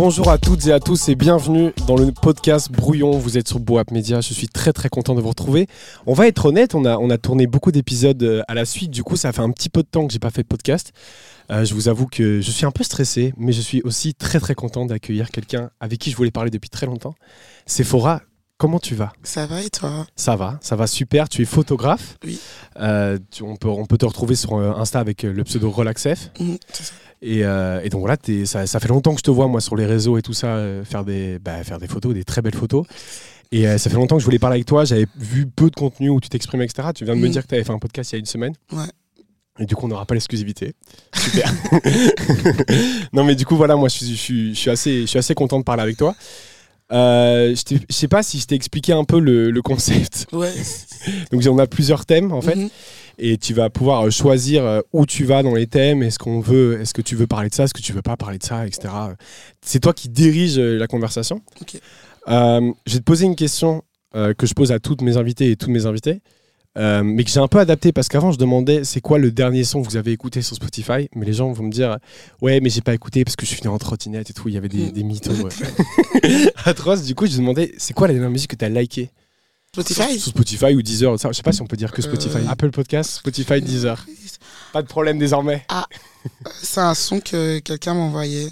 Bonjour à toutes et à tous et bienvenue dans le podcast Brouillon. Vous êtes sur Boap Media. Je suis très très content de vous retrouver. On va être honnête, on a, tourné beaucoup d'épisodes euh, à la suite. Du coup, ça fait un petit peu de temps que j'ai pas fait de podcast. Euh, je vous avoue que je suis un peu stressé, mais je suis aussi très très content d'accueillir quelqu'un avec qui je voulais parler depuis très longtemps. Sephora, comment tu vas? Ça va et toi? Ça va, ça va super. Tu es photographe? Oui. Euh, tu- on, peut, on peut te retrouver sur euh, Insta avec euh, le pseudo RelaxF. Ça. Et, euh, et donc voilà, ça, ça fait longtemps que je te vois moi sur les réseaux et tout ça, euh, faire, des, bah, faire des photos, des très belles photos. Et ça fait longtemps que je voulais parler avec toi, j'avais vu peu de contenu où tu t'exprimes, etc. Tu viens de me Mhm. dire que tu avais fait un podcast il y a une semaine. Ouais. Et du coup, on n'aura pas l'exclusivité. Super. non, mais du coup, voilà, moi, je suis, je suis, je suis assez, je suis assez content de parler avec toi. Euh, je je sais pas si je t'ai expliqué un peu le, le concept. Ouais. Donc, on a plusieurs thèmes, en fait Mhm. et tu vas pouvoir euh, choisir euh, où tu vas dans les thèmes, est-ce qu'on veut, est-ce que tu veux parler de ça, est-ce que tu veux pas parler de ça, etc. C'est toi qui dirige la conversation. Ok. Euh, je vais te poser une question euh, que je pose à toutes mes invités et tous mes invités, euh, mais que j'ai un peu adapté parce qu'avant je demandais c'est quoi le dernier son que vous avez écouté sur Spotify, mais les gens vont me dire ouais mais j'ai pas écouté parce que je suis venu en trottinette et tout, il y avait des, des mythos euh, atroces. Du coup je demandais c'est quoi la dernière musique que tu as liké Spotify? Sur Spotify ou Deezer, ça, je sais pas si on peut dire que Spotify. Euh, Apple Podcast, Spotify, Deezer. Pas de problème désormais. C'est un son que quelqu'un m'a envoyé.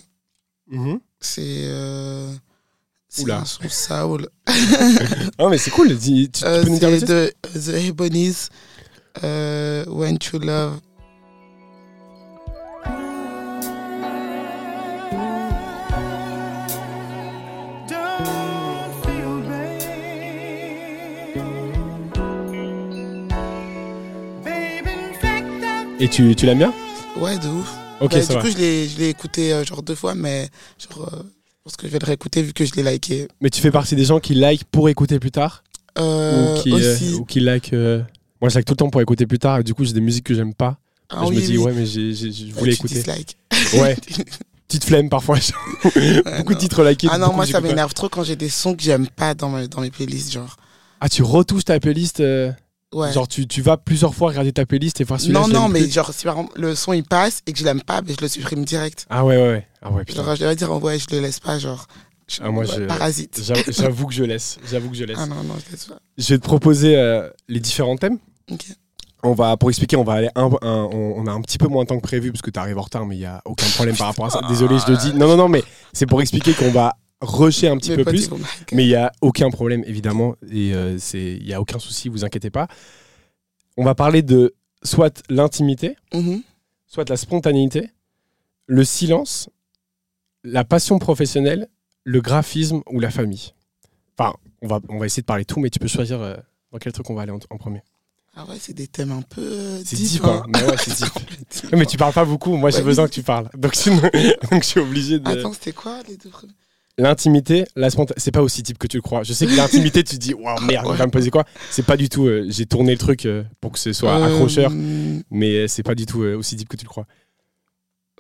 Mhm. C'est. Euh... Oula. son Saul. Non mais c'est cool, tu, tu Euh, peux nous dire le titre de The Ebonies. Euh, When to Love. Et tu, tu l'aimes bien? Ouais, de ouf. Ok, Bah, ça du va. coup, je l'ai écouté euh, genre deux fois, mais genre, euh, pense que je vais le réécouter vu que je l'ai liké. Mais tu fais partie des gens qui like pour écouter plus tard Euh, Ou qui, euh, aussi. ou qui like... euh, Moi je like tout le temps pour écouter plus tard et du coup j'ai des musiques que j'aime pas. Ah je me dis oui. ouais mais j'ai, j'ai- je voulais écouter. dislike. Ouais, petite flemme parfois. Ouais, beaucoup de titres likés. Ah non, moi ça m'énerve trop quand j'ai des sons que j'aime pas dans mes, dans mes playlists, genre. Ah tu retouches ta playlist euh, Ouais. Genre tu, tu vas plusieurs fois regarder ta playlist et voir celui-là non, non, mais plus. genre si par exemple le son il passe et que je l'aime pas, ben, je le supprime direct. Ah ouais ouais ouais. Ah ouais putain. Genre je vais dire, oh, ouais, je le laisse pas, genre. je- Ah, moi, je- Parasite. J'avoue, que je laisse. J'avoue que je laisse. Ah non, non, je laisse pas. Je vais te proposer euh, les différents thèmes. Ok. On va, pour expliquer, on va aller un, un- on, on a un petit peu moins de temps que prévu parce que tu arrives en retard, mais il y a aucun problème par rapport à ça. Désolé, je le dis. Non, non, non, mais c'est pour expliquer qu'on va rusher un petit peu plus. Mais il y a aucun problème, évidemment, et euh, il y a aucun souci, vous inquiétez pas. On va parler de soit l'intimité, Mhm. soit la spontanéité, le silence, la passion professionnelle, le graphisme ou la famille. Enfin, on va, on va essayer de parler tout, mais tu peux choisir euh, dans quel truc on va aller en, en premier. Ah ouais, c'est des thèmes un peu. euh, C'est deep, hein. hein. Mais ouais, c'est deep. Mais tu parles pas beaucoup, moi j'ai besoin mais- que tu parles. Donc, sinon- donc je suis obligé de. Attends, c'était quoi les deux premiers? L'intimité, la spontanéité, c'est pas aussi type que tu le crois. Je sais que l'intimité, tu te dis, waouh, merde, il va me poser quoi C'est pas du tout. euh, j'ai tourné le truc euh, pour que ce soit Euh, accrocheur, mais c'est pas du tout euh, aussi deep que tu le crois.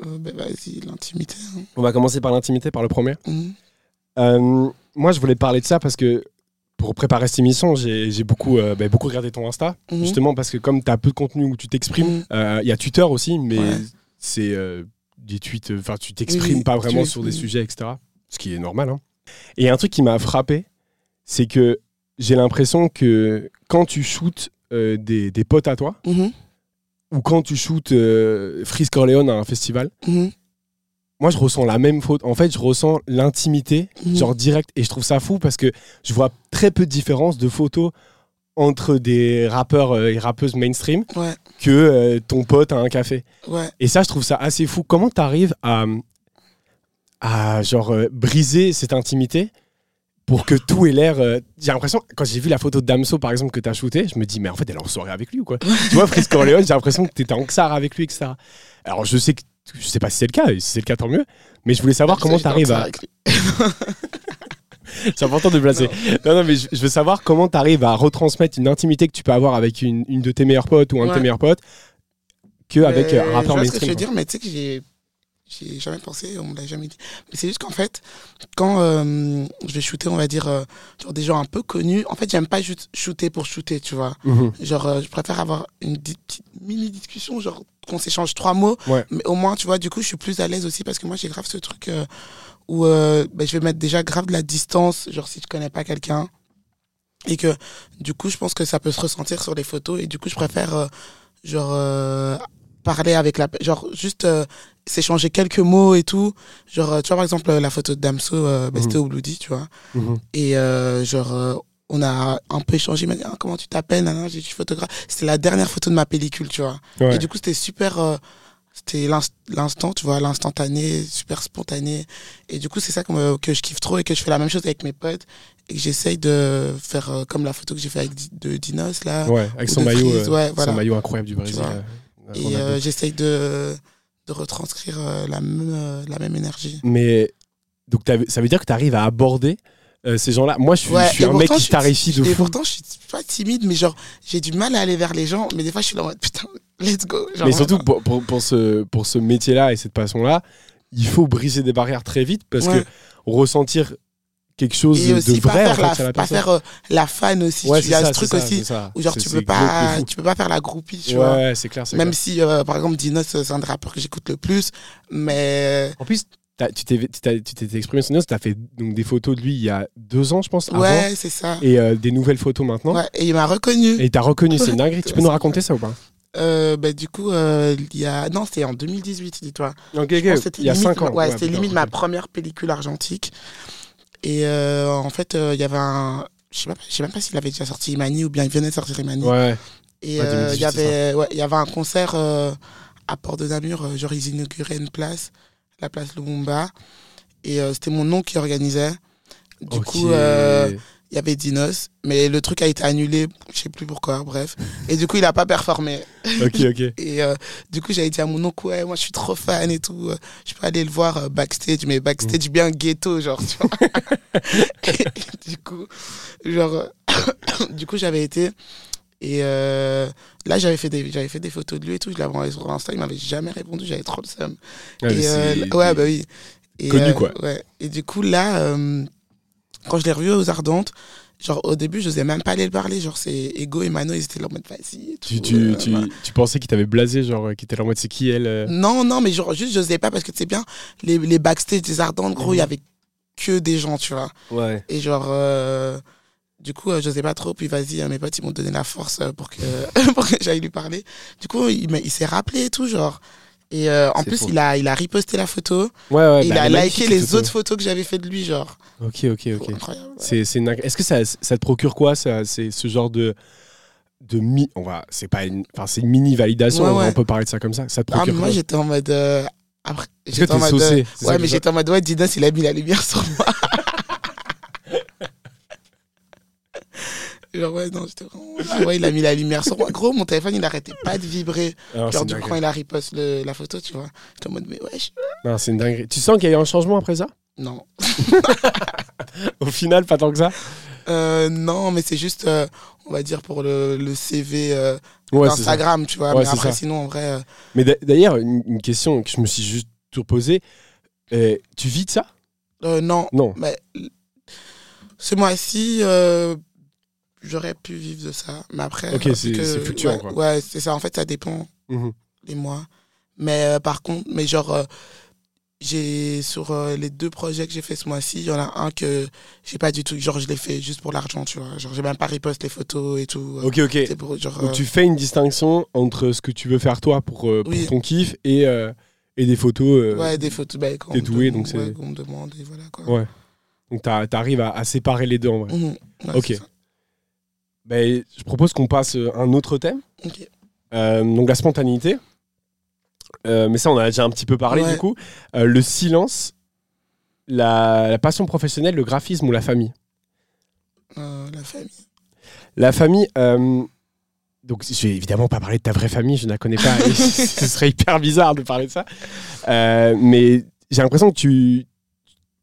euh, ben vas-y, l'intimité. hein. On va commencer par l'intimité, par le premier. Mhm. Euh, moi, je voulais te parler de ça parce que pour préparer cette émission, j'ai j'ai beaucoup, euh, bah, beaucoup regardé ton Insta. Mhm. Justement, parce que comme tu as peu de contenu où tu t'exprimes, Mhm. euh, il y a Twitter aussi, mais Ouais. c'est euh, des tweets, enfin, tu t'exprimes Oui, pas tu vraiment sur des sujets, etc. Ce qui est normal. hein. Et un truc qui m'a frappé, c'est que j'ai l'impression que quand tu shootes euh, des, des potes à toi, Mhm. ou quand tu shootes euh, Freeze Corleone à un festival, Mhm. moi je ressens la même faute. En fait, je ressens l'intimité, Mhm. genre direct. Et je trouve ça fou parce que je vois très peu de différence de photos entre des rappeurs euh, et rappeuses mainstream Ouais, que euh, ton pote à un café. ouais. Et ça, je trouve ça assez fou. Comment tu arrives à, à genre euh, briser cette intimité pour que tout ait l'air. euh, J'ai l'impression, quand j'ai vu la photo de Damso par exemple que tu as shooté, je me dis, mais en fait, elle est en soirée avec lui ou quoi? Tu vois, Freeze Corleone, j'ai l'impression que tu étais en XAR avec lui, etc. Alors, je sais que. Je sais pas si c'est le cas, et si c'est le cas, tant mieux. Mais je voulais savoir comment tu arrives à. C'est important de placer. Non, non, mais je, je veux savoir comment tu arrives à retransmettre une intimité que tu peux avoir avec une, une de tes meilleures potes ou un de tes Ouais. meilleurs potes qu'avec Mais un rappeur Je vois ce que mainstream. je veux quoi. dire, mais tu sais que j'ai. J'ai jamais pensé, on me l'a jamais dit. Mais c'est juste qu'en fait, quand euh, je vais shooter, on va dire, euh, genre des gens un peu connus, en fait, j'aime pas juste shooter pour shooter, tu vois. Mhm. Genre, euh, je préfère avoir une petite mini discussion, genre qu'on s'échange trois mots. Ouais. Mais au moins, tu vois, du coup, je suis plus à l'aise aussi parce que moi, j'ai grave ce truc où ben, je vais mettre déjà grave de la distance, genre si je connais pas quelqu'un. Et que du coup, je pense que ça peut se ressentir sur les photos. Et du coup, je préfère, genre, euh, parler avec la. Genre, juste euh, s'échanger quelques mots et tout. Genre, euh, tu vois, par exemple, la photo de Damso, euh, Mhm. c'était au Bloody, tu vois. Mhm. Et euh, genre, euh, on a un peu échangé. Il m'a dit, Ah, comment tu t'appelles J'ai dit, je suis photographe. C'était la dernière photo de ma pellicule, tu vois. Ouais. Et du coup, c'était super. euh, c'était l'inst- l'instant, tu vois, l'instantané, super spontané. Et du coup, c'est ça que, me- que je kiffe trop et que je fais la même chose avec mes potes. Et que j'essaye de faire euh, comme la photo que j'ai fait avec de Dinos, là. Ouais, avec son maillot, euh, ouais, son maillot incroyable du Brésil. Et euh, j'essaye de, de retranscrire euh, la, même, euh, la même énergie. Mais donc ça veut dire que tu arrives à aborder euh, ces gens-là? Moi, je suis, Ouais, je suis et un mec qui tarifie de Et fou. pourtant, je suis pas timide, mais genre, j'ai du mal à aller vers les gens. Mais des fois, je suis là en mode putain, let's go. Genre, Mais surtout pour, pour, pour ce, pour ce métier-là et cette passion-là, il faut briser des barrières très vite parce Ouais. que ressentir quelque chose Et de aussi, vrai pas en faire, fait, la, sur la pas faire euh, la fan aussi. Ouais, tu as ça, ce truc ça, aussi où genre tu peux pas tu peux pas faire la groupie tu vois. Ouais, c'est clair, même clair. si euh, par exemple Dinos c'est un des rappeurs que j'écoute le plus mais En plus, t'as- tu t'es t'as- exprimé sur Neos, tu as fait donc, des photos de lui il y a deux ans, je pense, ouais c'est ça. Et euh, des nouvelles photos maintenant. ouais, et il m'a reconnu. Et t'as reconnu, c'est dinguerie. Tu peux nous raconter ça ou pas? Euh, bah, du coup euh, il y a non c'était en 2018 dis-toi. Ok, Je pense que c'était il y a limite- cinq ans. ouais, c'était limite ma première pellicule argentique et euh, en fait euh, il y avait un je sais pas je sais même pas s'il avait déjà sorti Imani ou bien il venait de sortir Imani Ouais, Et Ouais, euh, 2018, il y avait, ouais, il y avait un concert à Port de Namur, genre ils inauguraient une place, la place Lumumba. Et c'était mon oncle qui organisait. Du coup, il y avait Dinos, mais le truc a été annulé, je sais plus pourquoi, bref. Et du coup, il a pas performé. ok, ok. Et euh, du coup, j'avais dit à mon oncle, ouais, moi je suis trop fan et tout, je peux aller le voir euh, backstage, mais Mm. backstage bien ghetto, genre, tu vois. et du coup, genre, du coup, j'avais été. Et euh, là, j'avais fait, des, j'avais fait des photos de lui et tout, je l'avais envoyé sur Insta, il m'avait jamais répondu, j'avais trop le seum. Mais et euh, ouais, bah oui. Et, Connu, quoi. Ouais. Et du coup, là, quand je l'ai revu aux Ardentes, genre au début, je n'osais même pas aller le parler. Genre, c'est Ego et Mano, ils étaient là en mode vas-y. Tu, tu, euh, tu, voilà. tu pensais qu'il t'avait blasé, genre, euh, qu'il était là en mode c'est qui elle euh Non, non, mais genre, juste, je n'osais pas parce que tu sais bien, les, les backstage des Ardentes, gros, il y Mhm. avait que des gens, tu vois. Ouais. Et genre, euh, du coup, euh, je n'osais pas trop. Puis vas-y, euh, mes potes, ils m'ont donné la force pour que, pour que j'aille lui parler. Du coup, il, il s'est rappelé et tout, genre. Et euh, en plus, fou. il a, il a reposté la photo. Ouais, ouais. et il bah, a elle est liké les photo. autres photos que j'avais fait de lui, genre. Ok, ok, ok. C'est, une Est-ce que ça, ça te procure quoi ça, ce genre de. de mi... on va, c'est pas une, enfin, c'est une mini validation, Ouais, on- ouais. on peut parler de ça comme ça. Ça te Ah, procure mais moi, j'étais en mode. euh, après, que j'étais en mode. euh, saucé ouais, mais j'étais en mode, ouais, Dinos, il a mis la lumière sur moi. Genre, ouais, non, j'étais vraiment. Ah ouais, il a mis la lumière sur moi. Gros, mon téléphone, il arrêtait pas de vibrer. Alors, Ah, Genre, du coup, quand il a repost le- la photo, tu vois, j'étais en mode, mais wesh. Non, c'est une dinguerie. Tu sens qu'il y a eu un changement après ça? Non. Au final, pas tant que ça? Euh, non, mais c'est juste, euh, on va dire, pour le, le CV euh, Ouais, d'Instagram, tu vois. Ouais, mais après, ça. sinon, en vrai. Mais d'a- d'ailleurs, une, une question que je me suis juste toujours posée tu vis de ça? Non. Non. Mais ce mois-ci, euh, j'aurais pu vivre de ça. Mais après. Ok, c'est- fluctuant, ouais, quoi. Ouais, c'est ça. En fait, ça dépend Mhm. les mois. Mais euh, par contre, mais genre, euh, j'ai sur euh, les deux projets que j'ai fait ce mois-ci, il y en a un que j'ai pas du tout. Genre, je l'ai fait juste pour l'argent, tu vois. Genre, j'ai même pas repost les photos et tout. Ok, ok. C'est pour, genre, Donc tu fais une distinction entre ce que tu veux faire toi pour, pour Oui. ton kiff et, et des photos. ouais, des photos. Bah, t'es on doué, donc c'est- ouais, qu'on me demande et voilà quoi. Ouais. Donc t'arrives à, à séparer les deux en vrai. Mhm. Ouais, Ok. Ben, je propose qu'on passe euh, à un autre thème. Euh, donc la spontanéité. Euh, mais ça, on en a déjà un petit peu parlé Ouais. du coup. Euh, le silence, la, la passion professionnelle, le graphisme ou la famille? La famille. La famille, donc je vais évidemment pas parler de ta vraie famille, je ne la connais pas, et ce serait hyper bizarre de parler de ça. Mais j'ai l'impression que tu,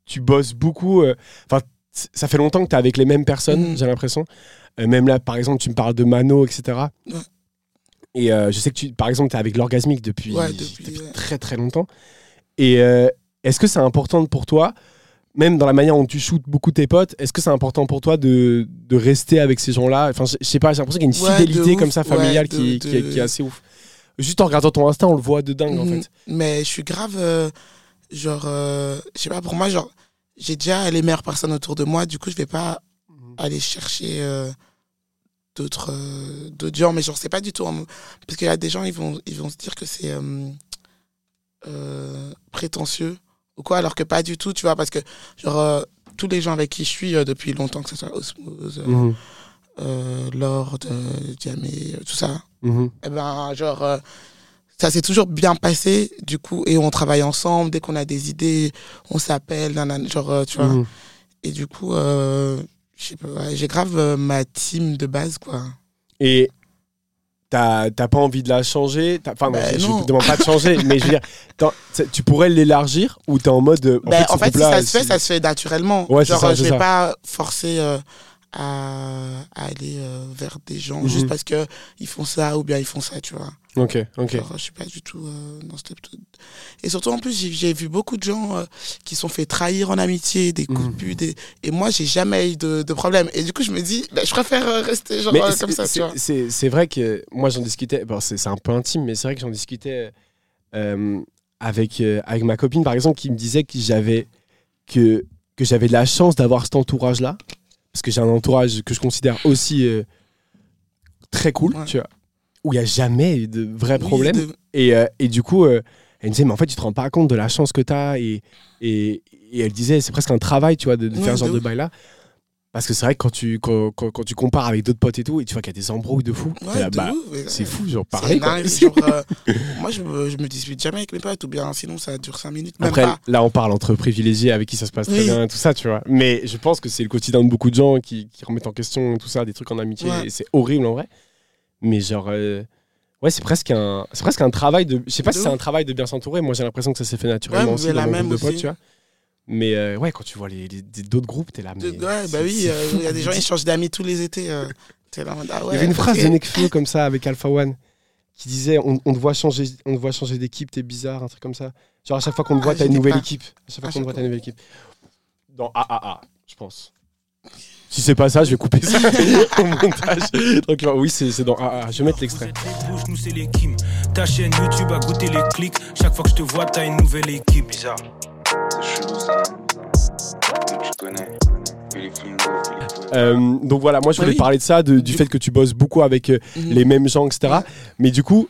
tu bosses beaucoup. Enfin, ça fait longtemps que tu es avec les mêmes personnes, Mhm. j'ai l'impression. Euh, même là, par exemple, tu me parles de Mano, etc. Ouais. Et euh, je sais que, tu, par exemple, tu es avec l'orgasmique depuis, Ouais, depuis, ouais. très très longtemps. Et euh, est-ce que c'est important pour toi, même dans la manière dont tu shootes beaucoup tes potes, est-ce que c'est important pour toi de, de rester avec ces gens-là? Enfin, je sais pas, j'ai l'impression qu'il y a une Ouais, fidélité comme ça Ouais, familiale de- qui, qui est- de- qui est assez ouf. Juste en regardant ton Insta, on le voit de dingue, en Mhm. fait. Mais je suis grave, euh, genre, euh, je sais pas, pour moi, genre, j'ai déjà les meilleures personnes autour de moi, du coup, je vais pas aller chercher euh, d'autres euh, d'autres gens, mais genre, c'est pas du tout. Parce qu'il y a des gens, ils vont, ils vont se dire que c'est euh, euh, prétentieux ou quoi, alors que pas du tout, tu vois, parce que, genre, tous les gens avec qui je suis depuis longtemps, que ce soit Osmose, Mhm. Lord, Diamé, tout ça, Mhm. eh ben, genre, ça s'est toujours bien passé, du coup, et on travaille ensemble. Dès qu'on a des idées, on s'appelle, genre, tu vois. Mhm. Et du coup, euh, ouais, j'ai grave euh, ma team de base, quoi. Et t'as t'as pas envie de la changer? Enfin, non, Bah, je, je non. te demande pas de changer, mais je veux dire, t'en- t'sais, tu pourrais l'élargir ou t'es en mode. euh, En Ben, fait, ce en fait, si groupe-là, ça se fait, ça se fait naturellement. Ouais, c'est genre, ça, euh, je c'est vais ça. pas forcer euh, à, à aller euh, vers des gens Mhm. juste parce que ils font ça ou bien ils font ça, tu vois. Ok, ok. Genre, je suis pas du tout euh, dans cette Et surtout, en plus, j'ai- vu beaucoup de gens euh, qui sont fait trahir en amitié, des coups Mhm. de pute. des- Et moi, j'ai jamais eu de, de problème. Et du coup, je me dis, bah, je préfère euh, rester genre euh, comme ça, c'est- vrai que moi j'en discutais, bon, c'est un peu intime, mais c'est vrai que j'en discutais euh, avec, avec ma copine par exemple qui me disait que j'avais que, que j'avais de la chance d'avoir cet entourage-là, parce que j'ai un entourage que je considère aussi très cool, Ouais. tu vois, où il n'y a jamais eu de Oui, problèmes. de- Et, euh, et du coup, euh, elle me disait, mais en fait, tu te rends pas compte de la chance que tu as. Et, et, et elle disait, c'est presque un travail, tu vois, de, faire ce genre de ouf. bail-là. Parce que c'est vrai que quand tu, quand, quand- quand tu compares avec d'autres potes et tout, et tu vois qu'il y a des embrouilles de fou, Ouais, là, bah, c'est fou, genre pareil. genre, euh, moi, je je me dispute jamais avec mes potes, ou bien sinon, ça dure 5 minutes. Même Après, pas. là, on parle entre privilégiés avec qui ça se passe très bien tout ça, tu vois. Mais je pense que c'est le quotidien de beaucoup de gens qui, qui remettent en question tout ça, des trucs en amitié, Ouais. et c'est horrible en vrai. Mais genre, euh, ouais, c'est presque un, c'est presque un travail de. Je sais pas De si c'est un travail de bien s'entourer. Moi, j'ai l'impression que ça s'est fait naturellement Ouais, aussi dans la mon même groupe de potes, tu vois. Mais euh, ouais, quand tu vois les, les- d'autres groupes, t'es là. Mais De- ouais, bah oui, euh, il y a des gens, ils changent d'amis tous les étés. t'es là ah Il ouais, y avait une phrase de Nekfeu comme ça avec Alpha One qui disait on, on te voit changer, on te voit changer d'équipe, t'es bizarre, un truc comme ça. Genre à chaque fois qu'on te Ah, voit, t'as une nouvelle pas. équipe. À chaque fois À qu'on te voit, t'as une nouvelle équipe. Dans AAA, je pense. Si c'est pas ça, je vais couper ça au montage. Donc, oui, c'est dans AA. Je vais mettre l'extrait. Nous c'est les Kim. Ta chaîne YouTube a goûté les clics. Chaque fois que je te vois, t'as une nouvelle équipe. Bizarre. C'est chelou ça. Tu connais. Philippe Lingo, Philippe. Euh, donc voilà, moi je voulais Oui. parler de ça, de- du fait que tu bosses beaucoup avec euh, Mhm. les mêmes gens, etc. Mais du coup,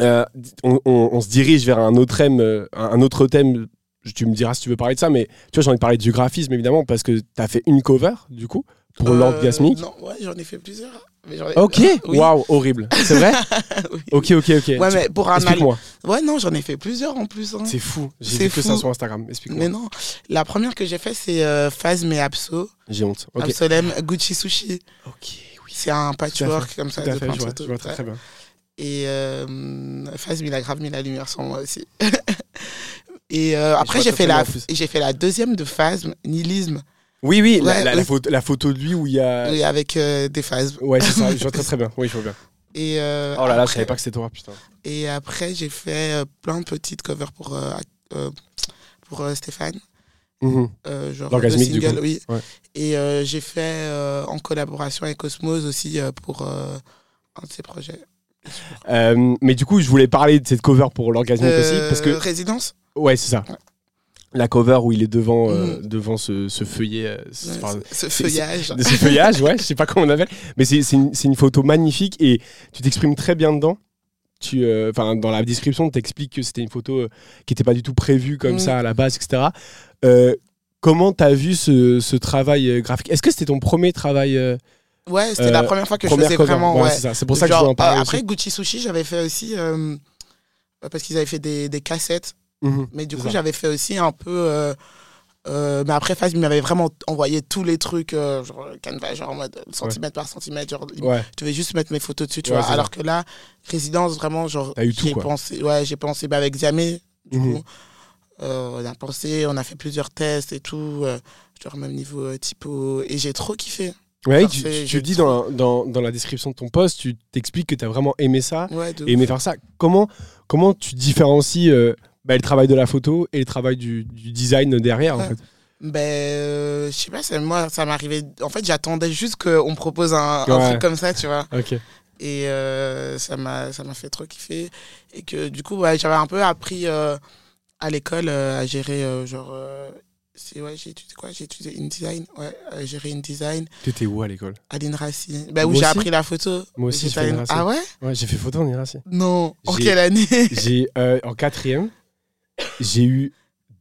euh, on, on- on se dirige vers un autre thème, euh, un autre thème. Tu me diras si tu veux parler de ça, mais tu vois, j'ai envie de parler du graphisme évidemment parce que tu as fait une cover du coup pour Euh, l'orgasmique. Non, ouais, j'en ai fait plusieurs. mais ai- Ok, Oui. waouh, horrible. C'est vrai Oui. Ok, ok, ok. Ouais, mais pour un Explique-moi. Ouais, non, j'en ai fait plusieurs en plus. hein. C'est fou. J'ai vu que ça sur Instagram. Explique-moi. Mais non, la première que j'ai fait, c'est euh, Phasm et Abso. J'ai honte. Ok. Absolem, Gucci Sushi. Ok, oui. C'est un patchwork comme ça Tout à fait, je vois, je vois très, très bien. Et euh, Phasm, il a grave mis la lumière sur moi aussi. Et euh, après, j'ai fait, la, j'ai fait deuxième de Phasm, Nihilisme, Oui, oui, la, Ouais, la- la oui. photo, la photo de lui où il y a. oui, avec euh, des Phasm. Ouais, c'est ça, je vois très très bien. Oui, je vois bien. Et, euh, Oh là là, je après- savais pas que c'était toi, putain. Et après, j'ai fait euh, plein de petites covers pour, pour euh, Stéphane. Euh, genre L'orgasmique, du coup. oui. Ouais. Et euh, j'ai fait euh, en collaboration avec Osmose aussi euh, pour euh, un de ses projets. Euh, mais du coup, je voulais parler de cette cover pour l'orgasmique aussi, parce que Résidence? Ouais, c'est ça. Ouais. La cover où il est devant, euh, Mhm. devant ce, ce feuillet, euh, ce- enfin, feuillage. ce feuillage, ouais, je sais pas comment on appelle, mais c'est une, une photo magnifique et tu t'exprimes très bien dedans. Tu, euh, dans la description, tu expliques que c'était une photo euh, qui n'était pas du tout prévue comme Mhm. ça à la base, etc. Comment tu as vu ce, travail graphique? Est-ce que c'était ton premier travail Ouais, c'était la première fois que je faisais cover vraiment. Ouais, Ouais, c'est pour ça que je voulais en parler. aussi. après, Gucci Sushi, j'avais fait aussi. parce qu'ils avaient fait des, des cassettes. Mhm. Mais du coup, j'avais fait aussi un peu. euh, euh, mais après, Faz, il m'avait vraiment envoyé tous les trucs, euh, genre Canva, genre en mode centimètre par centimètre. Genre, Ouais. devais juste mettre mes photos dessus, tu Ouais, vois. Alors que là, résidence, vraiment, genre. T'as eu tout, j'ai quoi. pensé, ouais, j'ai pensé bah, avec Zamé, du Mhm. coup. euh, on a pensé, on a fait plusieurs tests et tout. euh, genre, même niveau euh, typo. Et j'ai trop kiffé. Ouais, Parfait, tu, tu, dis dans, la- dans, dans la description de ton post, tu t'expliques que tu as vraiment aimé ça Ouais, et aimé faire ça. Comment, comment tu différencies euh, bah, le travail de la photo et le travail du, du design derrière en Ouais. fait Ben, euh, je sais pas, moi, ça m'arrivait. En fait, j'attendais juste qu'on me propose un, un Ouais. truc comme ça, tu vois. Ok. Et euh, ça m'a ça m'a fait trop kiffer. Et que du coup, ouais, j'avais un peu appris euh, à l'école euh, à gérer, genre. c'est- ouais, j'ai étudié quoi? J'ai étudié InDesign. Ouais, à gérer InDesign T'étais où à l'école? À l'INRACI. Bah, où j'ai appris la photo. Moi aussi, j'ai fait. Ah ouais? Ouais, j'ai fait photo en Irassi. Non. En quelle année? J'ai en quatrième, j'ai eu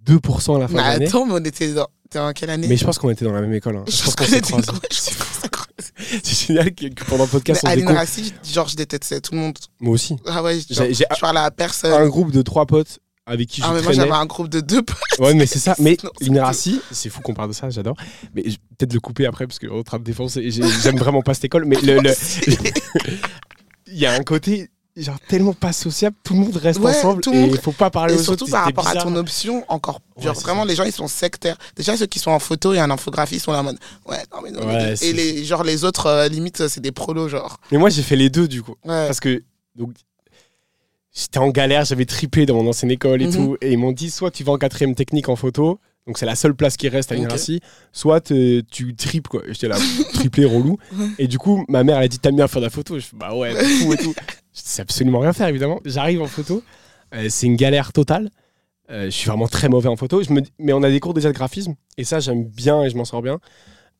2% à la fin Mais de l'année. attends, mais on était dans. T'es en quelle année Mais je pense qu'on était dans la même école. hein. Je Je pense qu'on s'est croisés. je. C'est génial que, que pendant le podcast, Mais on découvre. l'INRACI, genre, je détestais tout le monde. Moi aussi. Ah ouais, genre, J'ai- j'ai je parlais à personne. un groupe de trois potes avec qui je Ah, mais moi, j'avais un groupe de deux potes. Ouais, mais c'est ça. Mais Non, c'est fou qu'on parle de ça, j'adore. Mais je- peut-être le couper après parce qu'on va me défoncer. J'aime vraiment pas cette école. Mais le- le- il y a un côté genre tellement pas sociable. Tout le monde reste Ouais, ensemble tout et il faut pas parler Et aux surtout autres. par c'était rapport à ton option, encore. Genre, vraiment, ça. les gens, ils sont sectaires. Déjà, ceux qui sont en photo et en infographie, sont là en mode. Ouais, non, mais non. Ouais, et les, genre, les autres, euh, limite, c'est des prolos, genre. Mais moi, j'ai fait les deux du coup. Parce que donc, j'étais en galère, j'avais triplé dans mon ancienne école et Mhm. tout. Et ils m'ont dit soit tu vas en quatrième technique en photo, donc c'est la seule place qui reste à Ok. l'INRACI, soit tu triples quoi. J'étais là, triplé, relou. Et du coup, ma mère, elle a dit T'aimes bien faire de la photo Je fais Bah ouais, fou et tout. Je sais absolument rien faire évidemment. J'arrive en photo, euh, c'est une galère totale. Euh, je suis vraiment très mauvais en photo. Je me... dis- Mais on a des cours déjà de graphisme, et ça, j'aime bien et je m'en sors bien.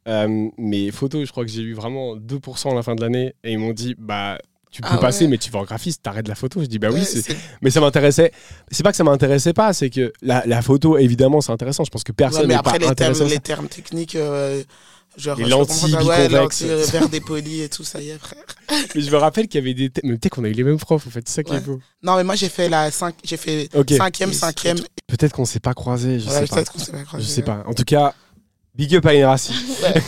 Euh, mais photo, je crois que j'ai eu vraiment 2% à la fin de l'année, et ils m'ont dit Bah. Tu peux Ah ouais. passer, mais tu vas en graphiste, t'arrêtes la photo. Je dis bah oui, Ouais, mais ça m'intéressait. C'est pas que ça m'intéressait pas, c'est que la, la photo, évidemment, c'est intéressant. Je pense que Ouais, personne mais n'est après, pas les intéressé. termes, les termes techniques, euh, genre. Les lentilles ça- ouais, lentilles, euh, verre dépoli et tout, ça y est, frère. Mais je me rappelle qu'il y avait des. Mais peut-être qu'on a eu les mêmes profs, en fait. C'est ça qui est beau. Non, mais moi, j'ai fait la 5, j'ai fait Ok. cinquième, Et cinquième. Peut-être qu'on s'est pas croisés, je Ouais, sais pas. peut-être qu'on s'est pas croisés, Je sais pas. En tout cas, big up à Inrassi. Ouais.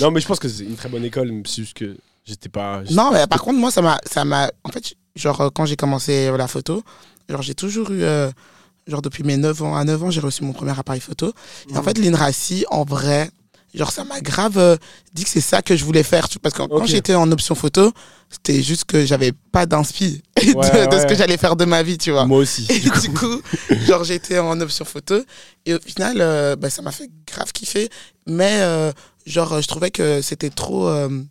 non, mais je pense que c'est une très bonne école, mais c'est juste que j'étais pas. Non, mais par contre, moi, ça m'a. ça m'a En fait, genre, euh, quand j'ai commencé euh, la photo, genre, j'ai toujours eu. euh, genre, depuis mes 9 ans, à 9 ans, j'ai reçu mon premier appareil photo. Et en fait, l'INRACI, en vrai, genre, ça m'a grave euh, dit que c'est ça que je voulais faire. tu- Parce que quand j'étais en option photo, c'était juste que j'avais pas d'inspi de, Ouais, de ce que j'allais faire de ma vie, tu vois. Moi aussi. Et du coup. du coup, genre j'étais en option photo et au final, euh, bah, ça m'a fait grave kiffer. Mais euh, genre, je trouvais que c'était trop, euh,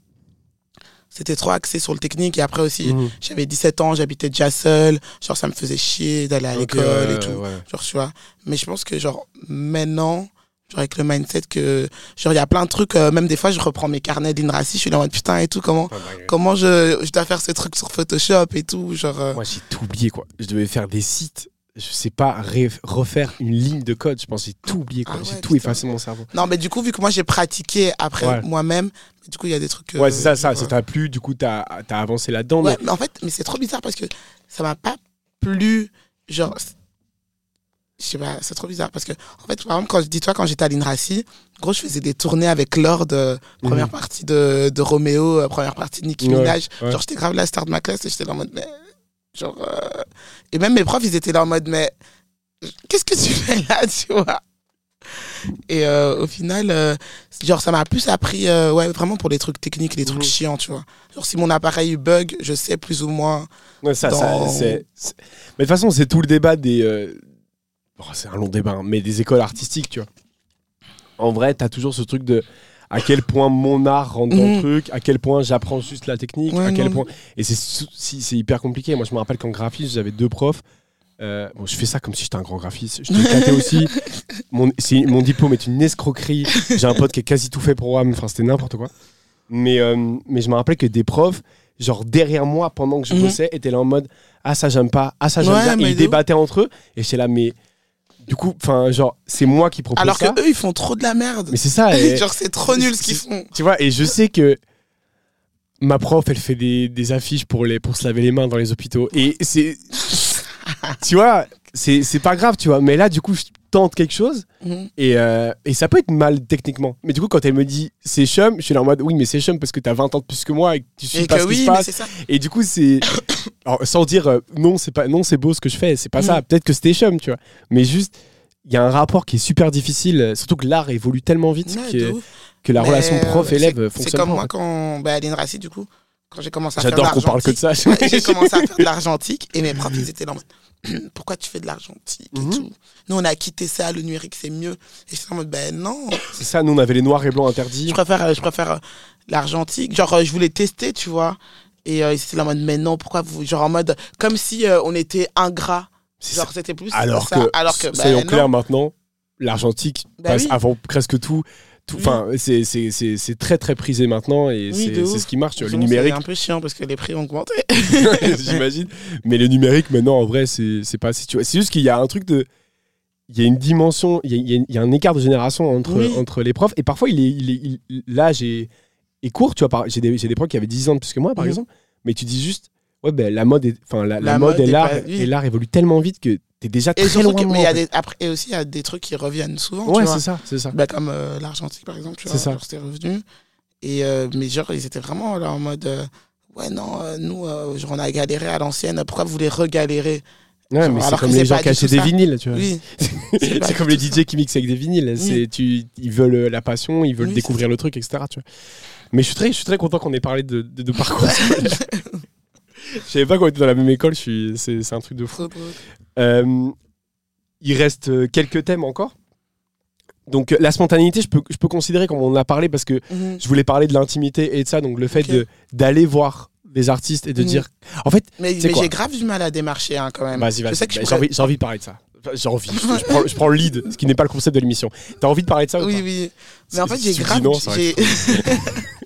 c'était trop axé sur le technique. Et après aussi, Mhm. j'avais 17 ans, j'habitais déjà seul. Genre, ça me faisait chier d'aller à l'école ouais, et tout. Genre, tu vois. Mais je pense que genre maintenant, genre avec le mindset que genre il y a plein de trucs. euh, même des fois, je reprends mes carnets d'Inraci, je suis là en mode putain et tout. Comment, dingue. comment je, je dois faire ce truc sur Photoshop et tout. Genre. euh, Moi, j'ai tout oublié, quoi. Je devais faire des sites. Je sais pas refaire une ligne de code. Je pense j'ai tout oublié, quoi. Ah j'ai tout effacé mon cerveau. Non, mais du coup, vu que moi j'ai pratiqué après Ouais. moi-même, du coup, il y a des trucs. Ouais, c'est ça, ça. Ça t'a plu, du coup, t'as as avancé là-dedans. Ouais, mais- mais en fait, mais c'est trop bizarre parce que ça m'a pas plu. Genre, je sais pas, c'est trop bizarre parce que, en fait, par exemple, quand je dis-toi, quand j'étais à l'INRACI, gros, je faisais des tournées avec Lord, euh, première Mhm. partie de, de Roméo, euh, première partie de Nicki Minaj. ouais. Genre, j'étais grave la star de ma classe et j'étais là en mode, mais. Genre. euh, Et même mes profs, ils étaient là en mode, mais. Qu'est-ce que tu fais là, tu vois? Et au final, genre, ça m'a plus appris, ouais, vraiment pour les trucs techniques, les trucs Mhm. chiants, tu vois. Genre, si mon appareil bug, je sais plus ou moins. Ouais, ça, dans- ça, c'est- Mais de toute façon, c'est tout le débat des. Oh, c'est un long débat, hein, mais des écoles artistiques, tu vois. En vrai, t'as toujours ce truc de à quel point mon art rentre dans le Mhm. truc, à quel point j'apprends juste la technique, Ouais, à quel non, point. Et c'est c'est hyper compliqué. Moi, je me rappelle qu'en graphisme, j'avais deux profs. Euh, bon, je fais ça comme si j'étais un grand graphiste. Je éclaté aussi. Mon, c'est- mon diplôme est une escroquerie. J'ai un pote qui a quasi tout fait pour WAM. Enfin, c'était n'importe quoi. Mais, euh, mais je me rappelais que des profs, genre derrière moi, pendant que je Mhm. bossais, étaient là en mode Ah, ça j'aime pas. Ah, ça j'aime Ouais, bien. Et ils débattaient entre eux. Et j'étais là, mais du coup, enfin, genre, c'est moi qui propose Alors ça. que eux, ils font trop de la merde. Mais c'est ça. et- Genre, c'est trop nul ce qu'ils font. tu vois, et je sais que ma prof, elle fait des, des affiches pour, les, pour se laver les mains dans les hôpitaux. Et c'est. tu vois, c'est c'est pas grave, tu vois. Mais là, du coup, je tente quelque chose Mhm. et, euh, et ça peut être mal techniquement. Mais du coup, quand elle me dit c'est chum, je suis là en mode oui, mais c'est chum parce que t'as 20 ans de plus que moi et que tu sais pas que ce qui oui, se mais passe. Et du coup, c'est. Sans dire euh, non, c'est pas non, c'est beau ce que je fais, c'est pas ça. Mhm. Peut-être que c'était chum, tu vois. Mais juste. Il y a un rapport qui est super difficile, euh, surtout que l'art évolue tellement vite Ouais, que, que la Mais, relation prof-élève fonctionne C'est comme moi quand, bah, à l'INRACI, du coup, quand j'ai commencé à faire de J'adore qu'on parle que de l'argentique. ça. J'ai commencé à faire de l'argentique et mes profs, ils étaient mode pourquoi tu fais de l'argentique et Mhm. tout? Nous, on a quitté ça, le numérique, c'est mieux. Et j'étais en mode, ben non, C'est ça, nous on avait les noirs et blancs interdits. je préfère, euh, je préfère euh, l'argentique. Genre, euh, je voulais tester, tu vois. Et euh, là en mode, mais non, pourquoi vous. Genre en mode, comme si euh, on était ingrat. C'est Genre, c'était plus Alors ça. que, alors que bah, soyons clairs maintenant, l'argentique Bah passe oui. avant presque tout. Oui. Enfin, c'est- c'est c'est- c'est très très prisé maintenant et Oui, c'est ce qui marche. Le numérique, C'est un peu chiant parce que les prix ont augmenté. j'imagine. Mais le numérique, maintenant, en vrai, c'est pas assez. tu vois. C'est juste qu'il y a un truc de. Il y a une dimension, il y a, il y a- un écart de génération entre, Oui. entre les profs. Et parfois, il est, il est, il- l'âge est, est court. Tu vois, par- j'ai des, j'ai des profs qui avaient 10 ans de plus que moi, par Mhm. exemple. Mais tu dis juste, ouais, ben, la mode, est, la, la La mode mode et l'art pas- et l'art évolue tellement vite que t'es déjà Et très loin. que- mais y a des, après, et aussi, il y a des trucs qui reviennent souvent. Ouais, c'est ça, c'est ça. Bah, comme euh, l'argentique, par exemple. tu C'est vois, ça. C'était revenu. Et, euh, mais genre, ils étaient vraiment là en mode. euh, ouais, non, euh, nous, euh, genre, on a galéré à l'ancienne. Pourquoi vous voulez regalérer? Ouais, mais c'est comme les gens qui achètent des ça. vinyles, tu vois. Oui. c'est comme les DJ qui mixent avec des vinyles. C'est, tu, ils veulent la passion, ils veulent Oui, découvrir le truc, etc. Tu vois. Mais je suis très, je suis très content qu'on ait parlé de, de, de parcours. je savais pas qu'on était dans la même école. Suis, c'est, un truc de fou. Euh, il reste euh, quelques thèmes encore. Donc euh, la spontanéité, je peux, je peux considérer comme on en a parlé parce que Mhm. je voulais parler de l'intimité et de ça. Donc le fait de, d'aller voir des artistes et de Mhm. dire, en fait, Mais, mais j'ai grave du mal à démarcher hein, quand même. Vas-y, vas-y. Bah, j'ai, envie, de parler de ça. J'ai envie. Je, prends, je prends le lead, ce qui n'est pas le concept de l'émission. T'as envie de parler de ça ou Oui, pas? oui. Mais en fait, j'ai grave,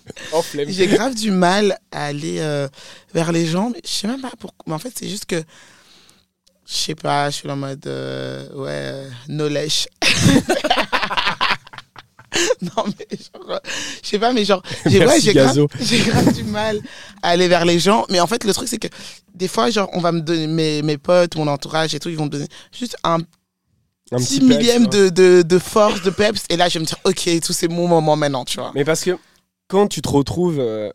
j'ai, grave du mal à aller euh, vers les gens. Mais je sais même pas pourquoi. Mais en fait, c'est juste que. Je sais pas, je suis en mode. euh, ouais, euh, no lèche. non, mais genre. euh, Je sais pas, mais genre. J'ai, ouais, grave, du mal à aller vers les gens. Mais en fait, le truc, c'est que des fois, genre, on va me donner. Mes, mes potes, mon entourage et tout, ils vont me donner juste un Un petit millième ouais. de, de, de force, de peps. Et là, je vais me dire, ok, tout c'est mon moment maintenant, tu vois. Mais parce que quand tu te retrouves euh,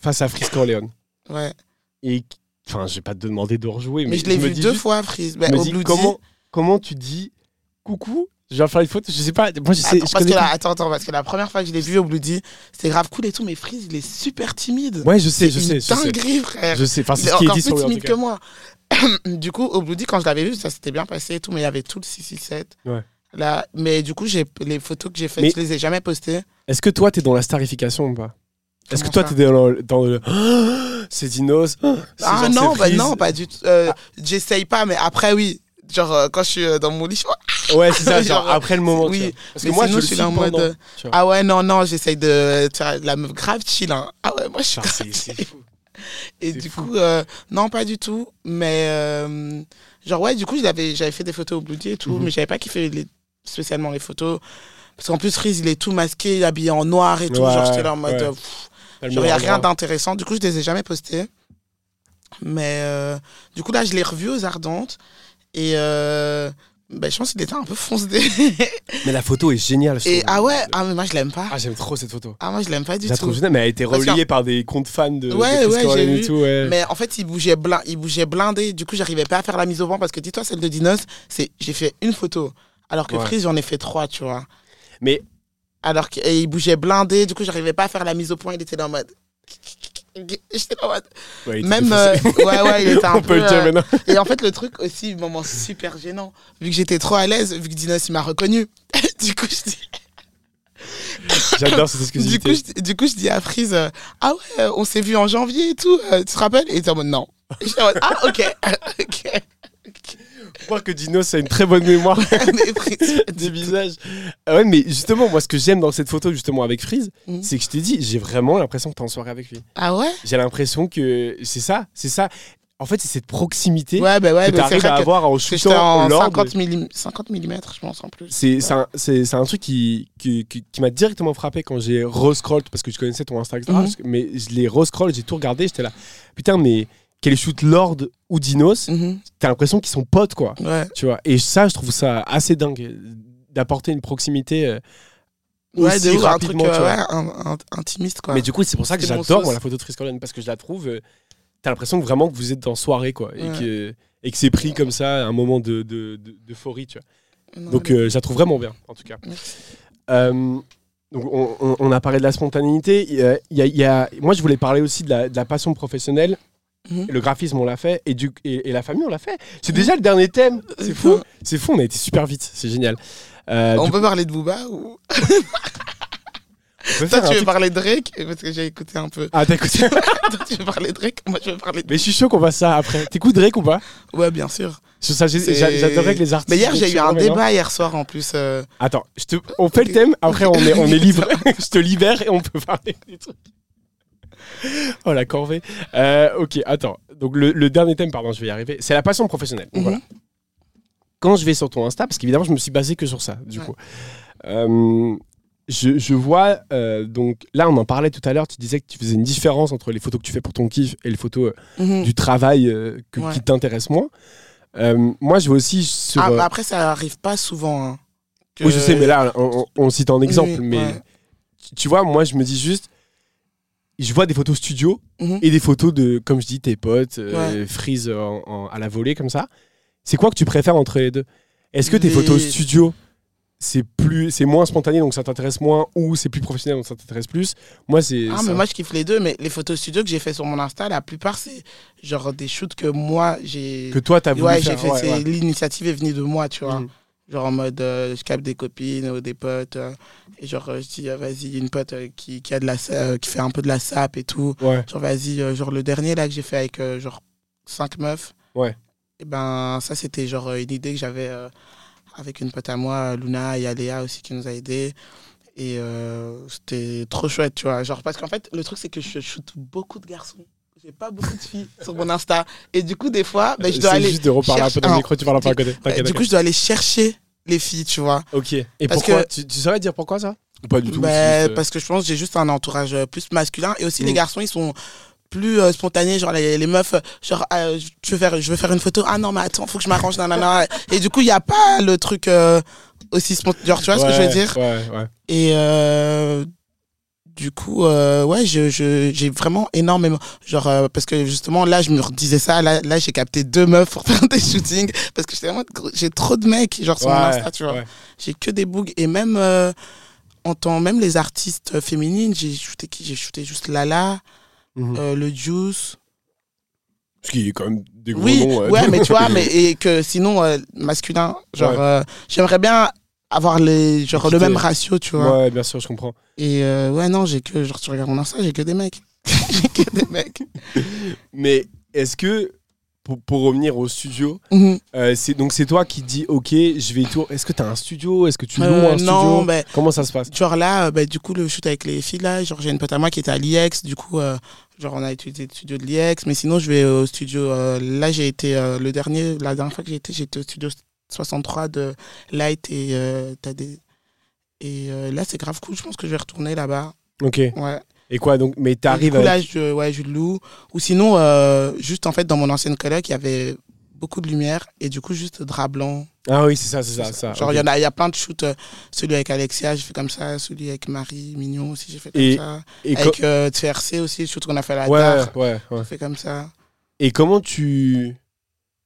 face à Frisk Orléans, Ouais. et enfin, je vais pas te demander de rejouer, mais, Mais, je l'ai vu deux juste- fois, Freeze. Bah, comment, comment tu dis coucou? Je vais faire une photo, je sais pas. Moi, je sais, Attends, je parce que pas. attends, attends, parce que la première fois que je l'ai vu au Bloody, c'était grave cool et tout, mais Freeze, il est super timide. Ouais, je sais, je sais, dinguerie, frère. Je sais. Enfin, c'est est ce qui est dit plus sur timide que moi. du coup, au Bloody, quand je l'avais vu, ça s'était bien passé et tout, mais il y avait tout le 667. Ouais. Là, mais du coup, les photos que j'ai faites, Mais- je les ai jamais postées. Est-ce que toi, t'es dans la starification ou pas? Est-ce que toi, ça? t'es dans le, dans le... c'est Dinos Ah non, bah non, pas du tout. Euh, J'essaye pas, mais après, oui. Genre, euh, quand je suis euh, dans mon lit, je Ouais, c'est ça, genre Genre, après le moment. oui, tu. Parce que mais moi, sinon, je, suis en mode, tu. Ah ouais, non, non, j'essaye de. Tu vois, la meuf grave chill. Hein. Ah ouais, moi je suis grave c'est- fou. Et du fou. coup, non, pas du tout. Mais genre, ouais, du coup, j'avais fait des photos au Bloody et tout, Mhm. mais j'avais pas kiffé les, spécialement les photos. Parce qu'en plus, Freeze, il est tout masqué, habillé en noir et tout. Ouais, genre, j'étais là en mode. ouais. pff, T'as le genre, il y a rien d'intéressant. Du coup, je les ai jamais postés. Mais euh, du coup, là, je l'ai revu aux Ardentes. Et euh, ben, je pense qu'il était un peu foncé. Mais la photo est géniale. je et trouve. ah ouais, ah, mais moi, je l'aime pas. Ah, j'aime trop cette photo. Ah, moi, je l'aime pas du tout. géniale, mais elle a été reliée par des comptes fans de, Ouais, de ouais, j'ai vu. tout, ouais. Mais en fait, il bougeait, blin- il bougeait blindé. Du coup, j'arrivais pas à faire la mise au point parce que dis-toi, celle de Dinos, c'est j'ai fait une photo. Alors que Ouais. Freeze, j'en ai fait trois, tu vois. Mais Alors que, et il bougeait blindé. Du coup, j'arrivais pas à faire la mise au point. Il était en mode. J'étais en mode. ouais, il était Même. euh, ouais, ouais, il était un On peu. peut le dire euh, maintenant. Et en fait, le truc aussi, moment super gênant. Vu que j'étais trop à l'aise, vu que Dinos, il m'a reconnu. du coup, je dis. J'adore cette Du coup, exclusivité. je, du coup, je dis à Freeze, euh, ah ouais, on s'est vu en janvier et tout, euh, tu te rappelles? Et il était en mode non. Et j'étais en mode, ah ok, ok. Je crois que Dinos a une très bonne mémoire Freeze, des visages. Ah ouais, mais justement, moi, ce que j'aime dans cette photo, justement, avec Freeze, Mhm. c'est que je t'ai dit, j'ai vraiment l'impression que t'es en soirée avec lui. Ah ouais? J'ai l'impression que c'est ça, c'est ça. En fait, c'est cette proximité Ouais, bah ouais, que t'arrives à avoir en shootant en l'ordre. 50 mm, 50 mm, je pense, en plus. C'est c'est un, un truc qui, qui, qui- qui m'a directement frappé quand j'ai re-scroll, parce que je connaissais ton Insta, etc. Mhm. Mais je l'ai re-scroll, j'ai tout regardé, j'étais là. Putain, mais quel shoot Lord ou Dinos, Mhm, t'as l'impression qu'ils sont potes, quoi. Ouais. Tu vois. Et ça, je trouve ça assez dingue d'apporter une proximité euh, Ouais, aussi de ouf, un truc rapidement. tu euh, vois. ouais, un- un- intimiste, quoi. Mais du coup, c'est pour ça que j'adore la photo de Frisk Orleans, parce que je la trouve. euh, t'as l'impression que vraiment que vous êtes dans soirée, quoi. Et Ouais. que, et que c'est pris comme ça, un moment de, de, de- d'euphorie, tu vois. Non, Donc, euh, je la trouve vraiment bien, en tout cas. Euh, donc, on, a parlé de la spontanéité. Il y a- il y a- il y a- moi, je voulais parler aussi de la, de la passion professionnelle. Mhm. Le graphisme, on l'a fait. Et, du, et, et la famille, on l'a fait. C'est déjà le dernier thème. C'est fou. C'est fou, on a été super vite. C'est génial. Euh, On peut parler de Booba ou... Toi, tu veux truc- parler de Drake? Parce que j'ai écouté un peu. Ah, t'écoutes Toi, tu veux parler de Drake? Moi, je veux parler de. Mais je suis chaud qu'on fasse ça après. T'écoutes Drake ou pas? Ouais, bien sûr. J'adorerais que les artistes. Mais hier, j'ai eu un débat hier soir en plus. euh, Attends, je te... on fait le thème, après on est, on est libre. je te libère et on peut parler des trucs. Oh la corvée. Euh, ok, attends. Donc le, le dernier thème, pardon, je vais y arriver. C'est la passion professionnelle. Donc, Mhm. voilà. Quand je vais sur ton Insta, parce qu'évidemment je me suis basé que sur ça, du Ouais. coup. euh, je, je vois, euh, donc là on en parlait tout à l'heure, tu disais que tu faisais une différence entre les photos que tu fais pour ton kiff et les photos mhm. du travail que- Ouais. qui t'intéressent moins. Moi je vais aussi sur... Ah, euh, Après, ça arrive pas souvent. hein, que- oui je sais, mais là on, on- on cite en exemple, Oui, mais ouais. tu- tu vois, moi, je me dis juste, je vois des photos studio Mhm. et des photos de, comme je dis, tes potes, euh, freeze en- en- à la volée, comme ça. C'est quoi que tu préfères entre les deux? Est-ce que tes Les- photos studio, c'est plus, c'est moins spontané, donc ça t'intéresse moins, ou c'est plus professionnel, donc ça t'intéresse plus? Moi, c'est. Ah, ça. mais moi, je kiffe les deux. Mais les photos studio que j'ai fait sur mon Insta, la plupart, c'est genre des shoots que moi, j'ai. que toi, t'as voulu Ouais, faire. j'ai fait. ouais. L'initiative est venue de moi, tu vois. Mhm. Genre en mode, euh, je capte des copines ou des potes. euh, et genre, euh, je dis, euh, vas-y, une pote qui, qui, a de la, qui fait un peu de la sap et tout. Ouais. Genre, vas-y, genre le dernier là que j'ai fait avec genre 5 meufs. Ouais. Et ben, ça, c'était genre une idée que j'avais avec une pote à moi, Luna et Aléa aussi qui nous a aidés. Et c'était trop chouette, tu vois. Genre, parce qu'en fait, le truc, c'est que je shoot beaucoup de garçons. J'ai pas beaucoup de filles sur mon Insta. Et du coup, des fois, ben, je dois aller. juste de reparler un peu dans le chercher- micro, tu parles un peu à côté. Ouais, T'inquiète, du coup, je dois aller chercher les filles, tu vois. Ok. Et Parce pourquoi que- tu, tu saurais dire pourquoi ça? Ou pas du tout c'est juste, euh, Parce que je pense que j'ai juste un entourage euh, plus masculin. Et aussi, les Mm. garçons, ils sont plus euh, spontanés. Genre, les, les meufs, genre, euh, je, veux faire, je veux faire une photo. Ah non, mais attends, faut que je m'arrange. nanana. Et du coup, il n'y a pas le truc euh, aussi spontané. Genre, tu vois ce que je veux dire? Ouais, ouais. Et euh, du coup, euh, ouais, je, je, j'ai vraiment énormément. Genre, euh, parce que justement, là, je me redisais ça. Là, là j'ai capté deux meufs pour faire des shootings. Parce que j'étais vraiment, j'ai trop de mecs, genre, sur mon Insta, tu vois. ouais. J'ai que des bugs. Et même, euh, en tant, même les artistes féminines, j'ai shooté qui J'ai shooté juste Lala, Mhm. le Juice. Ce qui est quand même des gros oui, noms. euh, ouais, mais tu vois, mais, et que sinon, masculin, genre, Ouais. j'aimerais bien avoir les, genre, le même ratio, tu vois. Ouais, bien sûr, je comprends. Et euh, ouais, non, j'ai que, genre, tu regardes mon Insta, j'ai que des mecs. j'ai que des mecs. Mais est-ce que, pour, pour revenir au studio, Mhm. euh, c'est donc c'est toi qui dis ok, je vais tour. Est-ce que tu as un studio? Est-ce que tu loues Euh, un studio? non, ben, Comment ça se passe? genre là, bah, du coup, le shoot avec les filles, là, genre, j'ai une pote à moi qui était à l'IEX, du coup, genre, on a utilisé le studio de l'IEX, mais sinon, je vais au studio, là, j'ai été, le dernier, la dernière fois que j'ai été, j'étais au studio 63 de Light et euh, t'as des. Et euh, là, c'est grave cool, je pense que je vais retourner là-bas. Ok. Ouais. Et quoi donc Mais t'arrives Du coup, avec... là, je, ouais, je loue. Ou sinon, euh, juste en fait, dans mon ancienne coloc, il y avait beaucoup de lumière et du coup, juste drap blanc. Ah oui, c'est ça, c'est ça, ça. Genre, il y en a, il y a plein de shoots. euh, celui avec Alexia, j'ai fait comme ça. Celui avec Marie Mignon aussi, j'ai fait comme Et- ça. Et, Avec euh, TRC aussi, le shoot qu'on a fait à la ouais, ouais, ouais. j'ai fait comme ça. Et comment tu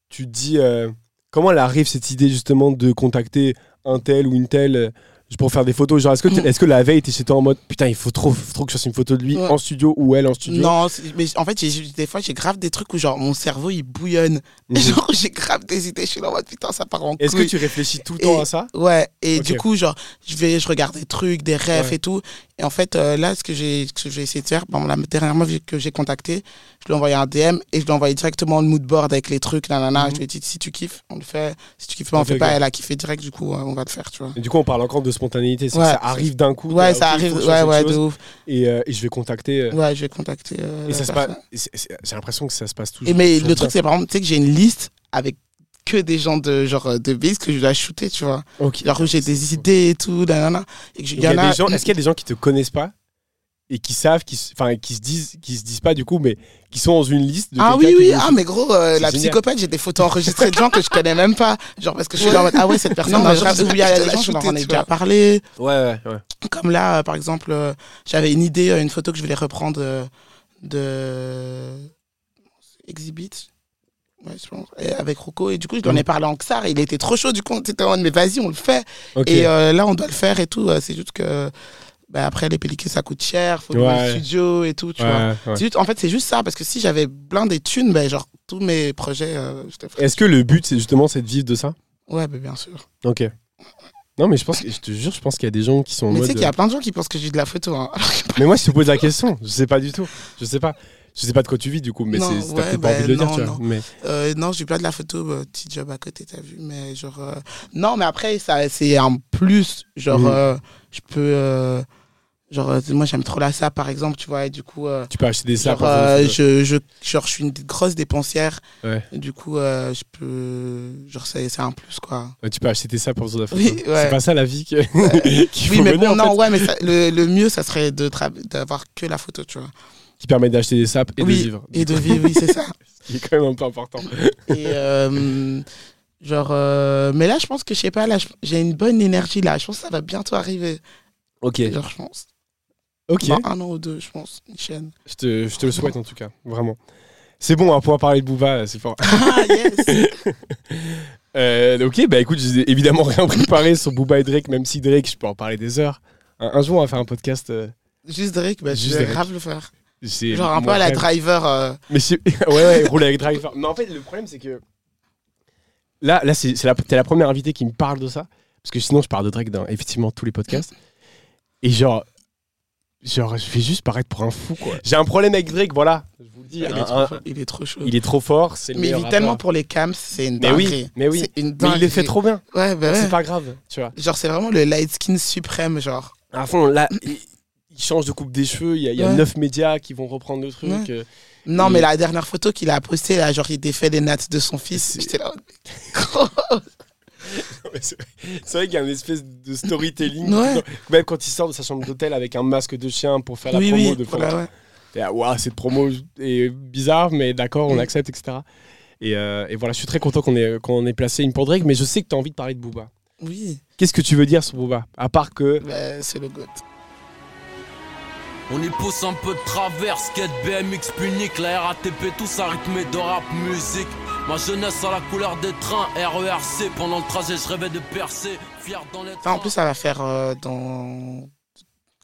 tu dis euh, comment elle arrive cette idée justement de contacter un tel ou une telle euh, pour faire des photos? Genre est-ce que est-ce que la veille t'es chez toi en mode putain il faut trop faut trop que je fasse une photo de lui Ouais. en studio ou elle en studio? Non, mais en fait, des fois, j'ai grave des trucs où genre mon cerveau il bouillonne. Mhm. Genre, j'ai grave des idées. Je suis là en mode putain, ça part en Est-ce que tu réfléchis tout le temps Et- à ça? Ouais, et du coup, genre, je vais, je regarde des trucs, des rêves Ouais. et tout. Et en fait, euh, là, ce que j'ai, ce que j'ai essayé de faire, bon, la dernière fois que j'ai contacté, je lui ai envoyé un DM et je lui ai envoyé directement le mood board avec les trucs, nanana. Mhm. Je lui ai dit, si tu kiffes, on le fait. Si tu kiffes pas, on le fait pas. Elle a kiffé direct, du coup, euh, on va le faire, tu vois. Et du coup on parle encore de spontanéité Ouais. ça arrive d'un coup Ouais, ça arrive, ouais, ouais, de ouf. et, euh, et je vais contacter euh, Ouais, je vais contacter. et ça se passe j'ai l'impression que ça se passe toujours Et mais le truc, c'est par exemple, tu sais que j'ai une liste avec que des gens de genre euh, de base que je dois shooter, tu vois. Ok. Genre où j'ai des idées et tout, nanana. Et que y en a. gens est-ce qu'il y a des gens qui te connaissent pas et qui savent qui se- enfin qui se disent qui se disent pas du coup mais qui sont dans une liste de Ah oui, oui, ah mais gros, euh, la génial. psychopathe, j'ai des photos enregistrées de gens que je connais même pas. Genre parce que je suis là en mode, ah ouais, cette personne, Non, grave, oui, il y a je te des l'ai gens, je leur shooté, en ai déjà parlé. ouais ouais ouais Comme là, euh, par exemple, euh, j'avais une idée, une photo que je voulais reprendre de Exhibit. Ouais, je pense. Et avec Rocco. Et du coup, je lui en ai parlé en Xar. Et il était trop chaud. Du coup, on était en mode, mais vas-y, on le fait. Et euh, là, on doit le faire et tout. Euh, C'est juste que, bah, après, les pellicules, ça coûte cher. Faut Ouais. le studio et tout, tu vois. Ouais. C'est juste- en fait, c'est juste ça, parce que si j'avais plein des thunes, ben, genre, tous mes projets, euh. Est-ce que le but, c'est justement c'est de vivre de ça? Ouais, ben, bien sûr. Ok. Non, mais je pense, que- je te jure, je pense qu'il y a des gens qui sont Mais tu sais qu'il y a plein de gens qui pensent que j'ai de la photo. Hein. Mais moi, je te pose la question. Je sais pas du tout. Je sais pas. Je sais pas de quoi tu vis du coup, mais Non, c'est t'as ouais, peut-être pas bah, envie de le dire, non, tu vois. non. Mais Euh, non, j'ai pas de la photo, bah, petit job à côté, t'as vu, mais genre. euh, Non, mais après, ça, c'est un plus. Genre, euh, je peux. euh, Genre, euh, moi, j'aime trop la SAP, par exemple, tu vois, et du coup. euh, tu peux acheter des sapes. Genre, euh, je, je, genre, je suis une grosse dépensière. Ouais. Du coup, euh, je peux. Genre, c'est c'est un plus, quoi. Ouais, tu peux acheter tes sapes pour la photo. Oui, ouais. C'est pas ça la vie que... qu'il Oui, faut mais mener, bon, non, fait, ouais, mais ça- le, le mieux, ça serait de tra- d'avoir que la photo, tu vois. Qui permet d'acheter des sapes et oui, de vivre. Et de vivre, oui, c'est ça. Ce qui est quand même un peu important. Et euh, genre, euh, mais là, je pense que je sais pas, là, j'ai une bonne énergie là. Je pense que ça va bientôt arriver. Ok, Genre, je pense. ok. Dans un an ou deux, je pense. Je te, je te le souhaite en tout cas, vraiment. C'est bon, on va pouvoir parler de Booba, c'est fort. Ah, yes! Euh, ok, bah écoute, j'ai évidemment rien préparé sur Booba et Drake, même si Drake, je peux en parler des heures. Un, un jour, on va faire un podcast. euh, Juste Drake, bah, Juste je vais grave le faire. Genre, un peu à la rêve. driver. euh, Mais c'est- ouais, ouais, roule avec Driver. Mais en fait, le problème, c'est que là, là c'est la, t'es la première invitée qui me parle de ça. Parce que sinon, je parle de Drake dans effectivement tous les podcasts. Et genre, genre, je vais juste paraître pour un fou, quoi. J'ai un problème avec Drake, voilà. Je vous le dis. il, est un- trop, un- chaud, il est trop chaud. il est trop fort, c'est le mais il vit tellement pour les cams, c'est une Mais dinguerie. oui, mais oui. Une Mais il les fait trop bien. Ouais, bah ouais. C'est pas grave, tu vois. Genre, c'est vraiment le light skin suprême, genre. À fond, là, il, change de coupe des cheveux. Il y a, y a Ouais. neuf médias qui vont reprendre le truc. Ouais. euh, Non, mais la dernière photo qu'il a postée, là, genre, il défait les nattes de son fils. C'est- J'étais là. C'est c'est vrai qu'il y a une espèce de storytelling. Ouais. Même quand il sort de sa chambre d'hôtel avec un masque de chien pour faire la oui, promo oui. de voilà, ouais. Ah, ouah, cette promo est bizarre, mais d'accord, on Mm. accepte, etc. Et, euh, et voilà, je suis très content qu'on ait, qu'on ait placé une Drake, mais je sais que tu as envie de parler de Booba. Oui, Qu'est-ce que tu veux dire sur Booba? À part que. bah, c'est le goût. On y pousse un peu de travers, skate, BMX, punique, la RATP, tout ça rythmé de rap, musique. Ma jeunesse à la couleur des trains, RERC. Pendant le trajet, je rêvais de percer, fier dans les Enfin, en plus, ça va faire euh, dans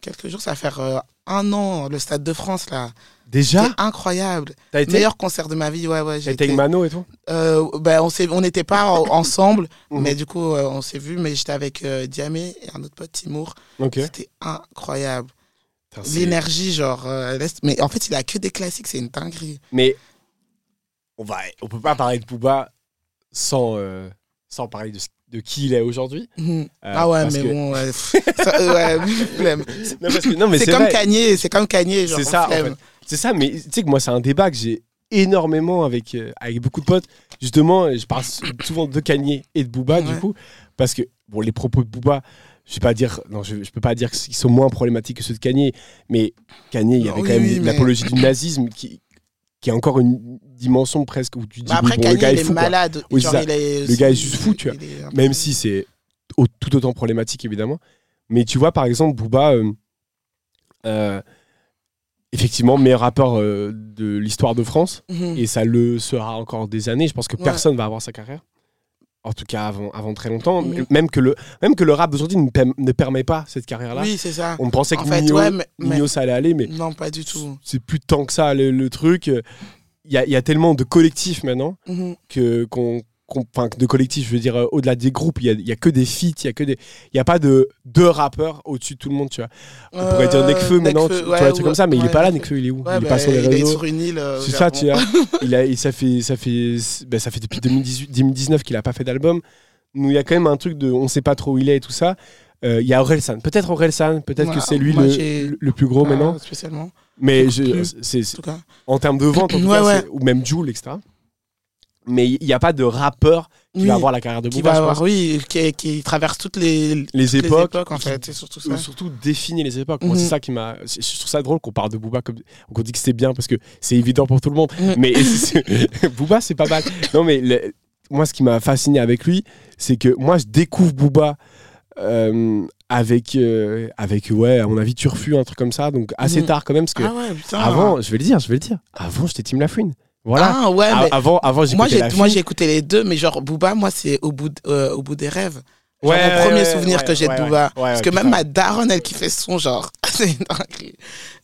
quelques jours, ça va faire euh, un an, le Stade de France, là. Déjà? C'est incroyable. T'as été, Meilleur concert de ma vie, ouais, ouais. t'as été avec Mano et tout? Euh, ben, on s'est- on n'était pas en- ensemble, Mhm. mais du coup, euh, on s'est vu, mais j'étais avec euh, Diamé et un autre pote, Timour. Ok. C'était incroyable. L'énergie, genre, euh, mais en fait, il a que des classiques, c'est une dinguerie. Mais on, va, on peut pas parler de Booba sans, euh, sans parler de, de qui il est aujourd'hui. Mhm. Euh, ah ouais, mais que- bon, ouais, ça, ouais, flemme. Non, parce que- non, mais C'est comme. Kanye, c'est comme Kanye, genre, C'est ça, en flemme. fait. C'est ça, mais tu sais que moi, c'est un débat que j'ai énormément avec, euh, avec beaucoup de potes. Justement, je parle souvent de Kanye et de Booba, du coup, parce que bon, les propos de Booba, je vais pas dire, non, je, je peux pas dire qu'ils sont moins problématiques que ceux de Kanye, mais Kanye, il y avait Oui, quand même oui, mais- l'apologie du nazisme qui, qui est encore une dimension presque où tu dis, Bah après, bon, Kanye, le gars il est fou, malade. Oui, genre, c'est ça. il est, Le gars est juste fou, tu vois. est même si c'est au- tout autant problématique évidemment. Mais tu vois, par exemple, Booba, euh, euh, effectivement, meilleur rappeur euh, de l'histoire de France, Mhm. et ça le sera encore des années. Je pense que Ouais. personne va avoir sa carrière. En tout cas, avant, avant très longtemps. Mhm. Même, que le, même que le rap d'aujourd'hui ne, perm- ne permet pas cette carrière-là. Oui, c'est ça. On pensait que En fait, Nino, ouais, mais- mais- Nino, ça allait aller, mais Non, pas du tout. c'est plus tant que ça le, le truc. Il y a, y a tellement de collectifs maintenant Mhm. que qu'on- enfin de collectifs je veux dire euh, au-delà des groupes il y a, que des feats il y a que des il y a pas de deux rappeurs au-dessus de tout le monde tu vois. On pourrait dire Nekfeu maintenant tu, vois Euh, un truc comme ça mais il est ouais, pas là Nekfeu. Il est où? Il est bah, pas sur les il est réseaux. sur une île. euh, c'est ça tu vois. Il a ça fait ça fait ben, ça fait depuis 2018 2019 qu'il a pas fait d'album. Nous il y a quand même un truc de on sait pas trop où il est et tout ça. Euh, il y a Orelsan. Peut-être Orelsan peut-être que c'est lui moi, le, le plus gros maintenant. Spécialement, mais je, c'est en termes de vente en tout cas, ou même Joule etc mais il n'y a pas de rappeur qui Oui, va avoir la carrière de qui Booba va je avoir, oui, qui, qui traverse toutes les, les toutes époques, en qui- fait, c'est surtout ça. ou surtout définir les époques. Moi, Mhm. c'est ça qui m'a. Je trouve ça drôle qu'on parle de Booba comme qu'on dit que c'est bien parce que c'est évident pour tout le monde. Mhm. Mais Booba, c'est pas mal. Non, mais le- moi, ce qui m'a fasciné avec lui, c'est que moi, je découvre Booba. euh, avec euh, avec ouais à mon avis Turfu un truc comme ça donc assez Mhm. tard quand même parce que Ah ouais, putain. avant je vais le dire je vais le dire avant j'étais Team Lafouine voilà Ah ouais, mais avant avant moi j'écoutais moi j'ai écouté les deux, mais genre Booba, moi c'est au bout de- euh, au bout des rêves. Genre, Ouais, mon premier ouais, souvenir ouais, que j'ai ouais, de. Booba, Ouais, parce ouais, que putain. même ma daronne elle kiffait son genre. c'est une dinguerie.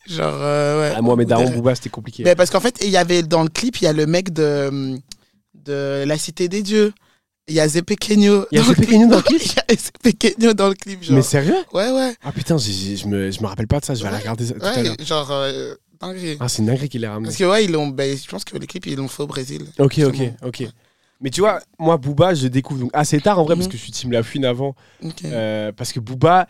Genre euh, ouais. Ah, moi mes darons. Booba c'était compliqué Mais parce qu'en fait, il y avait dans le clip, il y a le mec de, de La Cité des Dieux. Il y a Zepe Kenyo. Il y a dans le Zepe clip. Kenyo dans le clip? Il y a Zepe Kenyo dans le clip, genre. Mais sérieux? Ouais, ouais. Ah putain, je me, rappelle pas de ça, je vais aller regarder ça tout à l'heure. Ouais, genre, euh, dinguerie. Ah, c'est une dinguerie qu'il l'a ramené. Parce que, ouais, ils l'ont. Ben, je pense que les clips, ils l'ont fait au Brésil. Ok, ok, Justement. ok. Mais tu vois, moi, Booba, je découvre donc assez tard en vrai, parce Mhm. que je suis Team La Fouine avant. Euh, parce que Booba,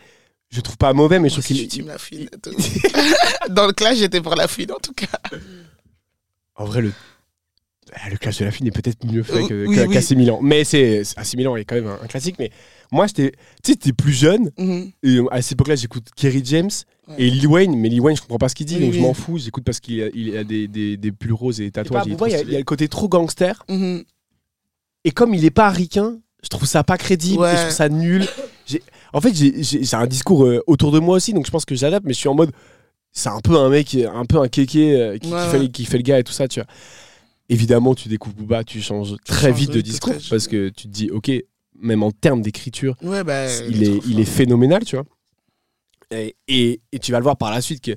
je trouve pas mauvais, mais je trouve aussi, je qu'il. suis team la fouine. Dans le clash, j'étais pour la fouine, en tout cas. En vrai, le. Le clash de la fouine est peut-être mieux fait Euh, que, oui, que- oui. Milan. Mais c'est. AC Milan est quand même un, un classique. Mais moi, j'étais. Tu sais, t'es plus jeune. Mhm. Et à cette époque-là, j'écoute Kerry James Ouais. et Lil Wayne. Mais Lil Wayne, je comprends pas ce qu'il dit, Oui, donc je m'en fous. J'écoute parce qu'il a, il a des, des, des pulls roses et des tatouages. il y a- stylé. il y a le côté trop gangster. Mhm. Et comme il est pas ricain, je trouve ça pas crédible Ouais. et je trouve ça nul. En fait, j'ai- j'ai j'ai un discours euh, autour de moi aussi, donc je pense que j'adapte, mais je suis en mode. C'est un peu un mec, un peu un kéké euh, qui, fait, ouais. qui fait le gars et tout ça, tu vois. Évidemment, tu découvres Booba, tu changes très changes vite de discours parce que tu te dis, ok, même en termes d'écriture, Ouais, bah. il, est, il est phénoménal, tu vois. Et, et- et tu vas le voir par la suite que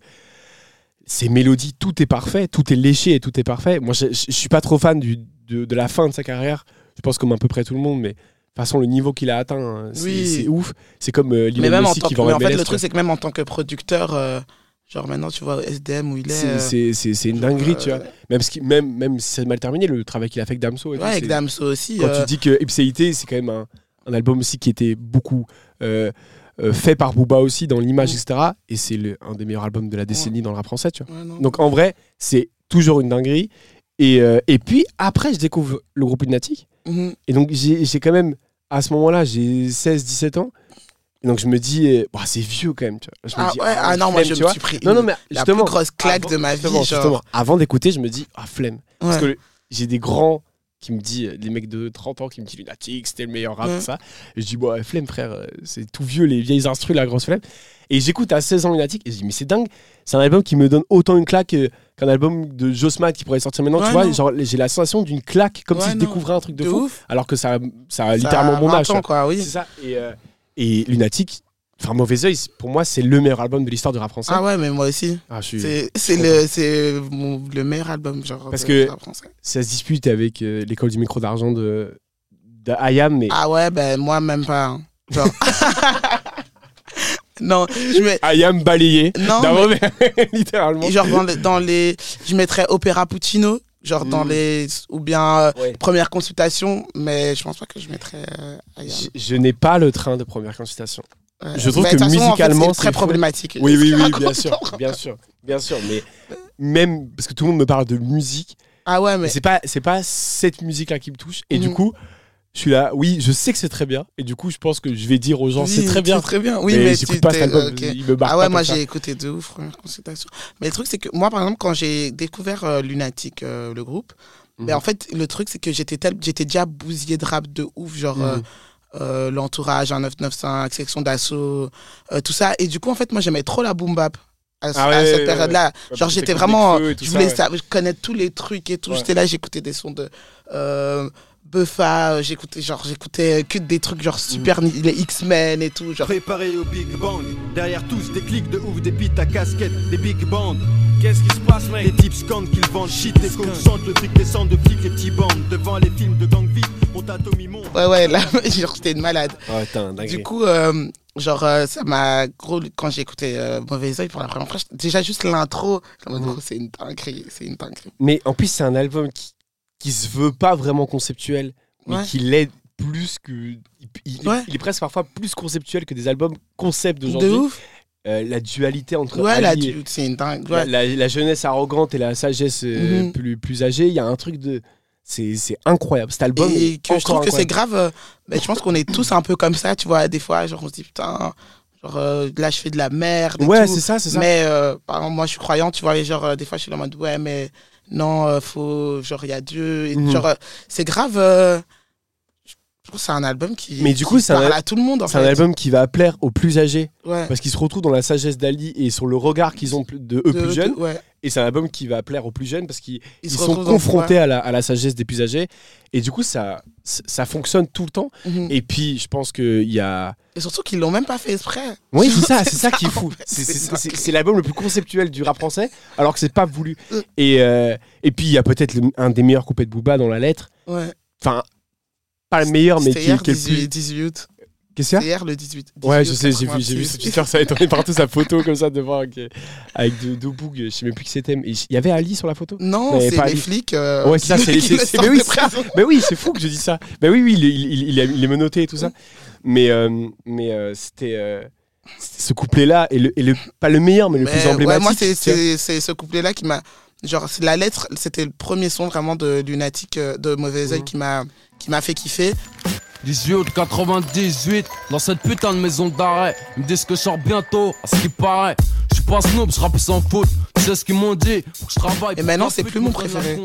ces mélodies, tout est parfait, tout est léché et tout est parfait. Moi, je, je, suis pas trop fan du, de, de la fin de sa carrière. Je pense comme à peu près tout le monde, mais de toute façon, le niveau qu'il a atteint, hein, c'est Oui. ouf. C'est comme euh, Mais même en tant qui que. en fait, le truc, c'est que même en tant que producteur, euh, genre maintenant, tu vois, SDM où il est. vois. euh, C'est- c'est c'est- c'est une dinguerie, tu vois. euh, Même, ce qui- même, même si c'est mal terminé, le travail qu'il a fait avec Damso. et tout, Ouais, avec Damso aussi. Quand euh, tu dis que Ipséité, c'est quand même un, un album aussi qui était beaucoup euh, euh, fait par Booba aussi dans l'image, Mm. etc. Et c'est le- un des meilleurs albums de la décennie dans le rap français, tu vois. ouais. Donc en vrai, c'est toujours une dinguerie. Et, euh, et puis après, je découvre le groupe Lunatic. Mhm. Et donc j'ai j'ai quand même, à ce moment-là, j'ai 16-17 ans. Et donc je me dis, euh, bah, c'est vieux quand même, tu vois. Je me Ah dis, ouais, ah non, moi, flemme, je tu me suis pris. Non, non, mais la plus grosse claque avant- de ma vie, justement, genre. justement, avant d'écouter, je me dis, ah flemme. Parce que j'ai des grands qui me disent, des mecs de 30 ans qui me disent Lunatic, c'était le meilleur rap, Ouais. ça. Et je dis, bon, ouais, flemme, frère, euh, c'est tout vieux, les vieilles instrus, la grosse flemme. Et j'écoute à 16 ans Lunatic et je dis, mais c'est dingue, c'est un album qui me donne autant une claque euh, qu'un album de Jossman qui pourrait sortir maintenant. Ouais, tu vois, non. genre, j'ai la sensation d'une claque, comme Ouais, si je non. découvrais un truc de, De fou, ouf. alors que ça, ça a littéralement mon 20 âge. quoi, oui. C'est ça. Et, euh, et Lunatic, enfin, Mauvais Oeil, pour moi, c'est le meilleur album de l'histoire du rap français. Ah ouais, mais moi aussi. Ah, C'est le, mon- le meilleur album, genre. Parce de que- rap français. ça se dispute avec euh, l'école du micro d'argent de, de IAM, mais Ah ouais, ben moi, même pas. hein. Genre. non, je mets. IAM balayé Non, mais- littéralement. genre dans les, dans les. Je mettrais Opéra Puccino, genre dans Mm. les. Ou bien euh, Ouais. Première Consultation, mais je pense pas que je mettrais. euh. Je, je n'ai pas le train de première consultation. Ouais. je trouve Mais que en fait, musicalement, c'est très problématique. Oui, oui, oui, bien sûr, bien sûr, bien sûr. Mais même parce que tout le monde me parle de musique, Ah ouais, mais mais. c'est pas, c'est pas cette musique-là qui me touche. Et du Mhm. coup, je suis là. Oui, je sais que c'est très bien. Et du coup, je pense que je vais dire aux gens, Oui, c'est très bien. C'est très bien. Oui, mais, mais, j'écoute pas cet album. ok. Il me barre Ah ouais, pas moi j'ai écouté de ouf, première consultation. Mais le truc, c'est que moi, par exemple, quand j'ai découvert euh, Lunatic, euh, le groupe, Mhm. ben, en fait, le truc, c'est que j'étais tel... j'étais déjà bousillé de rap de ouf, genre Mhm. euh, l'entourage, un 995, section d'assaut, tout ça. Et du coup, en fait, moi, j'aimais trop la boom bap. À, Ah à cette période-là, Ouais, genre j'étais vraiment, je ça, voulais ouais. connais tous les trucs et tout. J'étais là, j'écoutais des sons de euh, Buffa, euh, j'écoutais genre j'écoutais que des trucs genre super ni- les X-Men et tout, genre Préparé au Big Bang, derrière tous des clics de ouf, des beats à casquette, des big bands. Qu'est-ce qui se passe, Les mec types scandent qu'ils vendent shit, les concentrent, le fric descend de flics, les petits bandes. Devant les films de gang vite, on t'atomie mon. Ouais, ouais, là, genre, j'étais une malade. Dinguerie. Du coup, euh, genre, euh, ça m'a gros. Quand j'ai écouté euh, Mauvais Oeil pour la première fois, déjà juste l'intro, gros, c'est une dinguerie, c'est une dinguerie. Mais en plus, c'est un album qui, qui se veut pas vraiment conceptuel, mais Ouais. qui l'est plus que. Il, Ouais. il est presque parfois plus conceptuel que des albums concept De d'aujourd'hui. ouf. Euh, la dualité entre Ouais, Ali et- une dingue. la, Ouais. la- la jeunesse arrogante et la sagesse euh, Mhm. plus, plus âgée, il y a un truc de. C'est incroyable. Cet album. Et que je trouve que c'est grave. euh, ben, je pense qu'on est tous un peu comme ça, tu vois. Des fois, genre, on se dit, putain, genre, euh, là, je fais de la merde. et Ouais, c'est ça, c'est ça. Mais, par exemple, moi, je suis croyant, tu vois, et genre, des fois, je suis en mode, ouais, mais non, euh, faut, genre, il y a Dieu. Et, Mhm. Genre, euh, c'est grave. Je trouve que c'est un album qui, Mais du qui coup, c'est un parle à tout le monde, en C'est fait. un album qui va plaire aux plus âgés Ouais. parce qu'ils se retrouvent dans la sagesse d'Ali et sur le regard qu'ils ont de eux De- plus de- jeunes. ouais. Et c'est un album qui va plaire aux plus jeunes parce qu'ils Ils ils se sont retrouvent dans- confrontés à, la, à la sagesse des plus âgés. Et du coup, ça, ça fonctionne tout le temps. Mhm. Et puis, je pense qu'il y a. Et surtout qu'ils l'ont même pas fait exprès. Oui, c'est ça, c'est ça qui est fou. C'est- C'est C'est dingue. c'est- c'est l'album le plus conceptuel du rap français, alors que c'est pas voulu. Euh. Et, euh, et puis, il y a peut-être le- un des meilleurs couplets de Booba dans la lettre. Ouais. Enfin, pas le meilleur, mais qui, hier, qui est le plus. 18, 18 août. Qu'est-ce qu'il y a hier, le 18. Ouais, 18 je sais, j'ai vu, j'ai vu 86. sur Twitter, ça a tourné partout sa photo comme ça devant avec, euh, avec deux, deux bougs, je sais même plus qui c'était. Il y avait Ali sur la photo Non, c'est les Ali. flics. euh, Ouais, c'est ça, c'est qui c'est- le c'est- sortent Mais oui, de c'est- oui, fou que je dis ça. Mais oui, oui, il, il, il, il, est- est menotté et tout ça. Mais, euh, mais euh, c'était euh, c'était ce couplet-là, et le, et le, pas le meilleur, mais le Mais, plus ouais, emblématique. moi, c'est ce couplet-là qui m'a. Genre, la lettre, c'était le premier son vraiment de Lunatic, de Mauvais Oeil qui m'a qui m'a fait kiffer. 18 août 98, dans cette putain de maison d'arrêt. Ils me disent que je sors bientôt, à ce qui paraît. Je suis pas snob, je rappe sans faute. Tu sais ce qu'ils m'ont dit, faut que je travaille. Et maintenant, c'est plus mon préféré.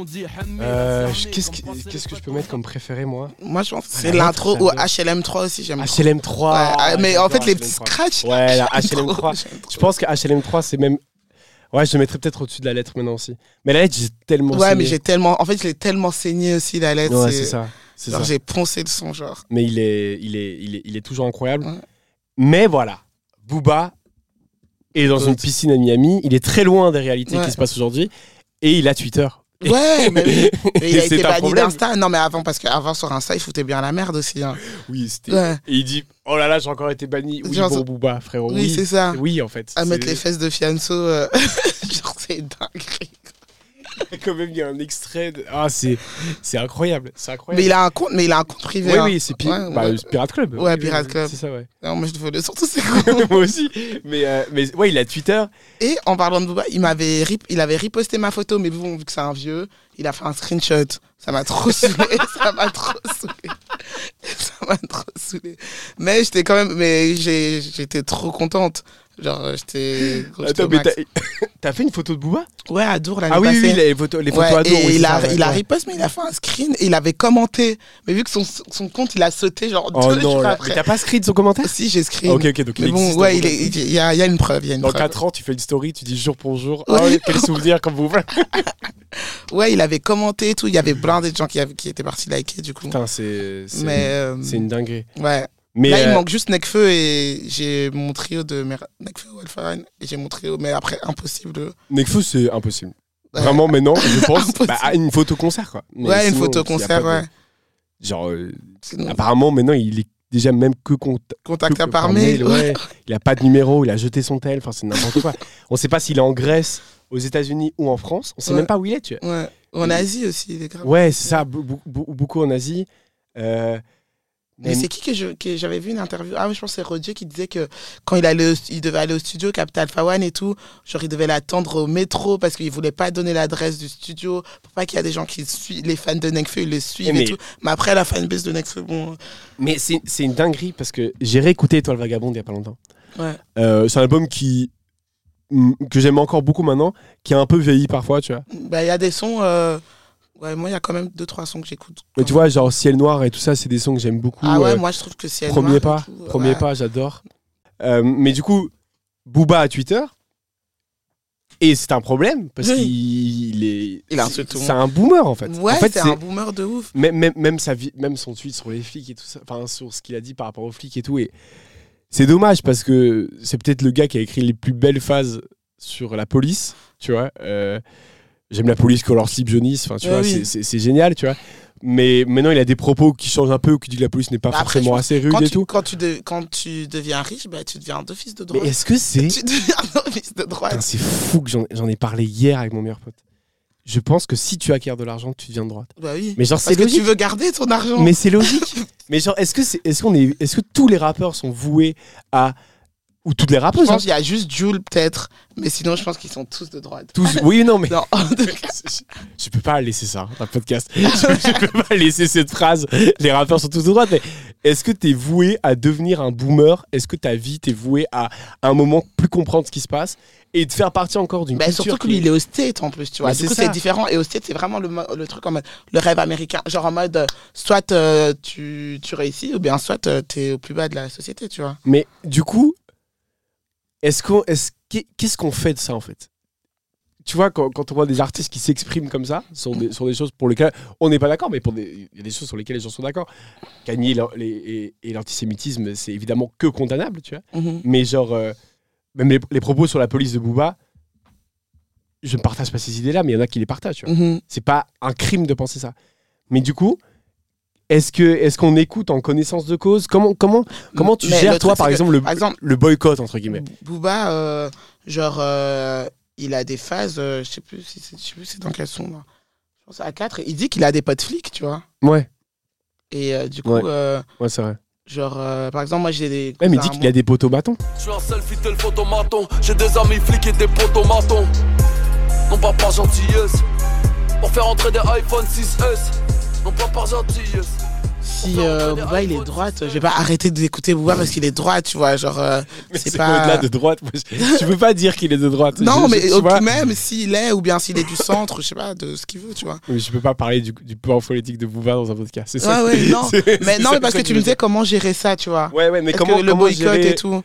Euh, Qu'est-ce que, qu'est-ce que je peux mettre comme préféré, moi Moi, je pense que c'est l'intro ou j'aime bien. HLM3 aussi, j'aime trop. HLM3. Ouais, ah, mais en fait, les petits HLM3. scratchs. Ouais, la j'aime trop, HLM3. j'aime trop. Je pense que HLM3, c'est même. Ouais, je le mettrais peut-être au-dessus de la lettre maintenant aussi. Mais la lettre, j'ai tellement. Ouais, mais saigné. j'ai tellement. En fait, je l'ai tellement saigné aussi, la lettre. Ouais, c'est ça. J'ai poncé le son, genre. Mais il est, il est, il est, il est toujours incroyable. Ouais. Mais voilà, Booba est dans une piscine à Miami. Il est très loin des réalités Ouais. qui se passent aujourd'hui. Et il a Twitter. Ouais, mais. Et il a été banni d'Insta. Non, mais avant, parce qu'avant, sur Insta, il foutait bien la merde aussi. hein. Oui, c'était. Ouais. Et il dit Oh là là, j'ai encore été banni. Oui, Genre, bon, Booba, frérot. Oui, Oui, c'est ça. Oui, en fait. À mettre les fesses de Fianso. euh, genre, c'est dingue. Quand même, il y a un extrait. de- Ah, c'est, c'est incroyable. C'est incroyable. Mais il a un compte, mais il a un compte privé. Oui, hein. oui, c'est pi- Ouais, bah, ouais. c'est Pirate Club. Ouais, Oui, Pirate oui, Club. C'est ça, ouais. Non, moi, je voulais surtout, c'est cool. Moi aussi. Mais, euh, mais ouais, il a Twitter. Et en parlant de Booba, il m'avait rip- il avait reposté ma photo, mais bon, vu que c'est un vieux, il a fait un screenshot. Ça m'a trop saoulé, ça m'a trop saoulé. Ça m'a trop saoulé. Mais j'étais quand même, mais j'ai- j'étais trop contente. Genre, j'étais. j'étais Attends, mais t'as, fait une photo de Booba? Ouais, à Dour l'année Ah oui, oui, les photos, les photos Ouais, à dos. et oui, il a, ouais, il a riposte, mais il a fait un screen et il avait commenté. Mais vu que son, son compte, il a sauté genre Oh deux non, jours après. t'as pas screen son commentaire? Si, j'ai screen. Ok, ok, donc il mais bon, existe. ouais, il, est- il y, a, il y a une preuve. Il y a une Dans preuve. 4 ans, tu fais une story, tu dis jour pour jour. Ouais. Oh, quel souvenir quand vous. Ouais, il avait commenté et tout. Il y avait plein de gens qui, avaient- qui étaient partis liker du coup. Putain, c'est. C'est mais euh, c'est une dinguerie. ouais. Mais. Là, il euh, manque juste Nekfeu et j'ai mon trio de Mer- Nekfeu ou Alpharan et j'ai mon trio, mais après impossible. de- Nekfeu, c'est impossible. Ouais. Vraiment, maintenant, je pense. Bah, à une photo concert, quoi. Mais ouais, une photo concert, de- ouais. Genre, euh, apparemment, maintenant, il est déjà même que contact. contact que- par mail. ouais. Il a pas de numéro, il a jeté son tel, enfin, c'est n'importe quoi. On sait pas s'il est en Grèce, aux États-Unis ou en France. On sait Ouais. même pas où il est, tu vois. Ouais. En Asie aussi, il est grave. Ouais, c'est ça, beaucoup en Asie. Euh, Mais c'est qui que je- que j'avais vu une interview? Ah je pense que c'est Roger qui disait que quand il, allait au- il devait aller au studio, Capital One et tout, genre il devait l'attendre au métro parce qu'il voulait pas donner l'adresse du studio pour pas qu'il y a des gens qui suivent, les fans de Nekfeu, ils le suivent Mais- et tout. Mais après, la fanbase de Nekfeu, bon. Mais c'est c'est une dinguerie parce que j'ai réécouté Étoile Vagabonde il y a pas longtemps. Ouais. Euh, c'est un album qui que j'aime encore beaucoup maintenant, qui a un peu vieilli parfois, tu vois. Bah, il y a des sons. euh, Ouais, moi, il y a quand même deux, trois sons que j'écoute. Mais tu vois, genre Ciel Noir et tout ça, c'est des sons que j'aime beaucoup. Ah ouais, euh, moi, je trouve que c'est. premier noir pas, tout, premier ouais. pas, j'adore. Euh, mais du coup, Booba a Twitter. Et c'est un problème parce Oui. qu'il est. Il C'est un boomer en fait. Ouais, en fait, c'est un boomer de ouf. même, même, même, sa vie, même son tweet sur les flics et tout ça, enfin sur ce qu'il a dit par rapport aux flics et tout. Et c'est dommage parce que c'est peut-être le gars qui a écrit les plus belles phases sur la police, tu vois. Euh, J'aime la police color slip jaunisse, enfin tu Ouais, vois, oui. c'est- c'est c'est génial, tu vois. Mais maintenant il a des propos qui changent un peu, qui dit que la police n'est pas Bah, après, forcément assez rude Quand et tu, tout. quand, tu de- quand tu deviens riche, bah, tu deviens un office de Mais droite. est-ce que c'est. Tu deviens un office de droite. Putain, C'est fou que j'en j'en ai parlé hier avec mon meilleur pote. Je pense que si tu acquiers de l'argent, tu deviens de droite. Bah oui. Mais genre Parce c'est que logique. tu veux garder ton argent. Mais c'est logique. Mais genre, est-ce que c'est, est-ce qu'on est, est-ce que tous les rappeurs sont voués à, ou toutes les Je rappeuses, hein, pense qu'il y a juste Jules peut-être, mais sinon je pense qu'ils sont tous de droite. tous, oui, non, mais Non, je peux pas laisser ça dans le podcast. Je, je peux pas laisser cette phrase. Les rappeurs sont tous de droite. Mais est-ce que t'es voué à devenir un boomer? Est-ce que ta vie t'es voué à, à un moment plus comprendre ce qui se passe et de faire partie encore d'une bah, culture surtout que lui il est au state en plus, tu vois. Mais du c'est coup c'est différent et au state c'est vraiment le, truc en mode le rêve américain, genre en mode soit euh, tu, tu réussis ou bien soit euh, t'es au plus bas de la société, tu vois. Mais du coup, est-ce qu'on, est-ce, qu'est- qu'est-ce qu'on fait de ça en fait? Tu vois, quand, quand on voit des artistes qui s'expriment comme ça sur des, sur des choses pour lesquelles on n'est pas d'accord, mais il y a des choses sur lesquelles les gens sont d'accord. Gagner les- et, et l'antisémitisme, c'est évidemment que condamnable, tu vois. Mhm. Mais genre, euh, même les, les propos sur la police de Booba, je ne partage pas ces idées-là, mais il y en a qui les partagent. Tu vois. Mhm. C'est pas un crime de penser ça. Mais du coup, Est-ce que est-ce qu'on écoute en connaissance de cause? Comment comment comment tu Mais gères toi par c'est que, exemple le, par exemple, le boycott entre guillemets? Booba, euh, genre, euh, il a des phases, euh, je sais plus si c'est je sais plus c'est dans quel son, là. Je pense à 4, il dit qu'il a des potes flics, tu vois. Ouais, Et euh, du coup, Ouais. euh, ouais c'est vrai. genre, euh, par exemple, moi j'ai des. Même il cousins dit qu'il a des poteaux bâtons. Je suis un selfie tel photomaton. J'ai des amis flics et des potomatons. Non pas par gentillesse. Pour faire entrer des iPhone 6S. Non pas par gentillesse. Si euh, Booba il est droite, je vais pas arrêter d'écouter Booba parce qu'il est droite, tu vois. Genre, euh, c'est pas. au-delà de droite. tu peux pas dire qu'il est de droite. Non, Je- mais je- au- même s'il est, ou bien s'il est du centre, je sais pas, de ce qu'il veut, tu vois. mais je peux pas parler du, du pouvoir politique de Bouva dans un podcast. C'est ça. Ouais, ouais, non. Mais non, mais parce que tu me disais comment gérer ça, tu vois. Ouais, ouais, mais comment, que le comment boycott gérer et tout.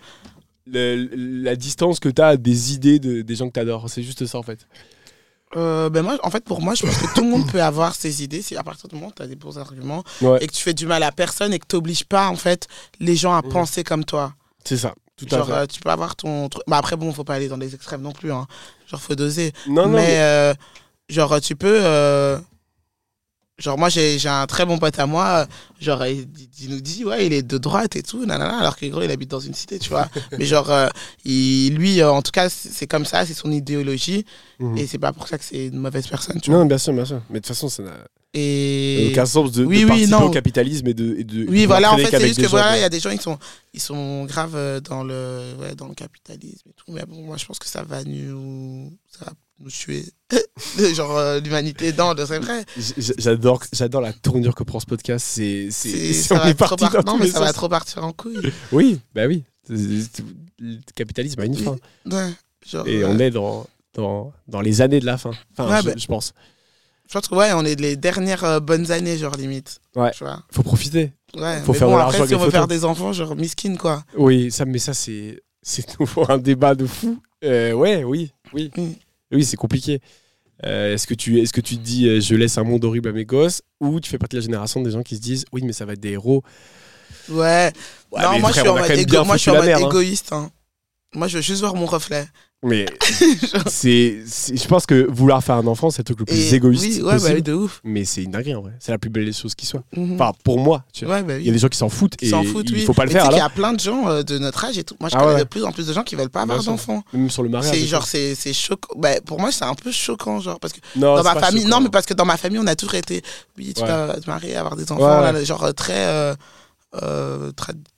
le- la distance que tu as des idées de, des gens que tu adores C'est juste ça en fait. Euh, ben moi, en fait, pour moi, je pense que tout le monde peut avoir ses idées si à partir du moment où tu as des bons arguments Ouais. et que tu fais du mal à personne et que tu n'obliges pas, en fait, les gens à Mhm. penser comme toi. C'est ça. Tout à Genre, fait. euh, tu peux avoir ton truc. Bah, après, bon, faut pas aller dans les extrêmes non plus. Hein. Genre, faut doser. non, non, mais, mais- euh, genre, tu peux. Genre, moi, j'ai j'ai un très bon pote à moi. Genre, il, il nous dit, ouais, il est de droite et tout, nanana, alors que gros, il habite dans une cité, tu vois. mais genre, euh, il, lui, euh, en tout cas, c'est comme ça, c'est son idéologie. Mhm. Et c'est pas pour ça que c'est une mauvaise personne, tu vois. Non, bien sûr, bien sûr. Mais de toute façon, ça n'a Et. aucun sens de, de Oui, oui, non. au capitalisme et de. et de Oui, voilà, en fait, c'est juste que voilà, il y a des gens, ils sont, ils sont graves euh, dans le, ouais, dans le capitalisme et tout. Mais bon, moi, je pense que ça va nous, ça va nous tuer. Genre, euh, l'humanité, non, c'est vrai. J'adore, j'adore la tournure que prend ce podcast. C'est, c'est, ça va est trop parti par- dans Non, mais ça va trop partir en couille. Oui, bah oui. Le capitalisme a une fin. Ouais, genre, Et euh, on est dans, dans, dans les années de la fin. Enfin, Ouais, je, bah. je pense. Je pense que, ouais, on est les dernières euh, bonnes années, genre, limite. Ouais. Tu vois. Faut profiter. Ouais. Faut mais faire bon, de l'argent après, si on veut faire des enfants, genre, miskin, quoi. Oui, ça, mais ça, c'est, c'est nouveau un débat de fou. Euh, ouais, oui, oui. Oui. Oui, c'est compliqué. Euh, est-ce que tu est-ce que tu te dis je laisse un monde horrible à mes gosses ou tu fais partie de la génération des gens qui se disent oui mais ça va être des héros Ouais. Ouais, non, moi, frère, je suis en mode, quand même égo- bien moi, je suis en foutu la mode merde, hein. égoïste. hein. Moi, je veux juste voir mon reflet. Mais c'est c'est- je pense que vouloir faire un enfant c'est le truc le plus Et- égoïste oui, ouais, bah, possible oui, de ouf. mais c'est une dinguerie en vrai c'est la plus belle des choses qui soit Mhm. enfin pour moi tu vois. ouais, bah, oui. il y a des gens qui s'en foutent Ils s'en foutent, il oui. faut pas le Mais faire sais qu'il y alors a plein de gens euh, de notre âge et tout. Moi, je Ah connais ouais. de plus en plus de gens qui veulent pas avoir Bien sûr. d'enfants. même sur le mariage C'est genre, c'est c'est choquant. Bah, pour moi, c'est un peu choquant, genre, parce que non, dans c'est ma pas famille, choquant. non, mais parce que dans ma famille, on a toujours été, oui, tu Ouais. vas te marier, avoir des enfants, Ouais, là, genre euh, très euh, euh,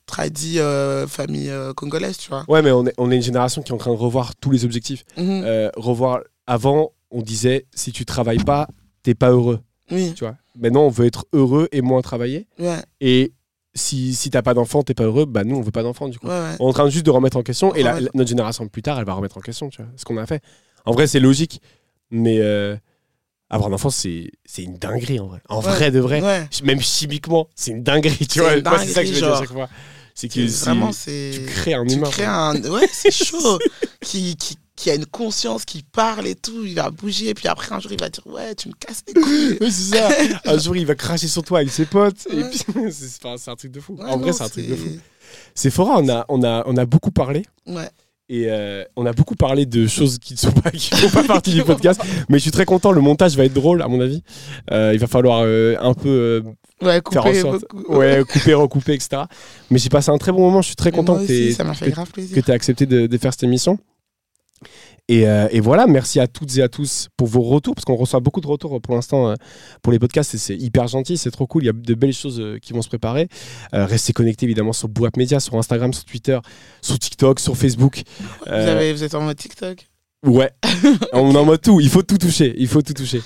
tradit euh, famille euh, congolaise, tu vois. ouais mais on est, on est une génération qui est en train de revoir tous les objectifs. Mhm. Euh, revoir avant on disait si tu travailles pas t'es pas heureux. Oui, tu vois. Maintenant on veut être heureux et moins travailler. Ouais, et si, si t'as pas d'enfant t'es pas heureux bah nous on veut pas d'enfant du coup. Ouais, ouais. on est en train juste de remettre en question et la- notre génération plus tard elle va remettre en question tu vois ce qu'on a fait. En vrai c'est logique mais euh, avoir un enfant c'est une dinguerie en vrai. En Ouais. vrai de vrai. Ouais. même chimiquement c'est une dinguerie tu vois. c'est ça que je veux dire à chaque fois c'est que Vraiment, c'est. tu crées un tu humain crées un. Ouais, c'est chaud. qui, qui, qui a une conscience, qui parle et tout, il va bouger, et puis après, un jour, il va dire Ouais, tu me casses les couilles. Oui, c'est ça. Un jour, il va cracher sur toi avec ses potes. Et puis, c'est un truc de fou. Ouais, en vrai, c'est un truc de fou. C'est fort, on a, on, a, on a beaucoup parlé. Ouais. Et euh, on a beaucoup parlé de choses qui ne sont pas, qui font pas partie du podcast. Mais je suis très content. Le montage va être drôle, à mon avis. Euh, il va falloir euh, un peu Ouais, couper sorte. Ouais, couper, recouper, etc. Mais j'ai passé un très bon moment. Je suis très Mais content aussi, que- tu as accepté de, de faire cette émission. Et, euh, et voilà, merci à toutes et à tous pour vos retours, parce qu'on reçoit beaucoup de retours pour l'instant euh, pour les podcasts, et c'est hyper gentil, c'est trop cool, il y a de belles choses euh, qui vont se préparer. Euh, restez connectés évidemment sur Bouap Media, sur Instagram, sur Twitter, sur TikTok, sur Facebook. Vous, Euh, avez, vous êtes en mode TikTok? Ouais, on est en mode tout, il faut tout toucher, il faut tout toucher.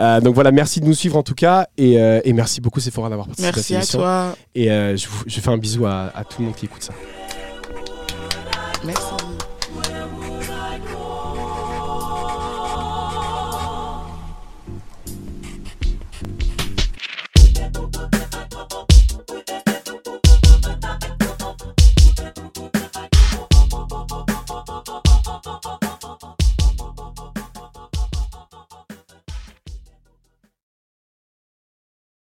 Euh, donc voilà, merci de nous suivre en tout cas, et, euh, et merci beaucoup Sephora d'avoir participé à Merci cette à émission. toi. Et euh, je, vous- je fais un bisou à, à tout le monde qui écoute ça. Merci.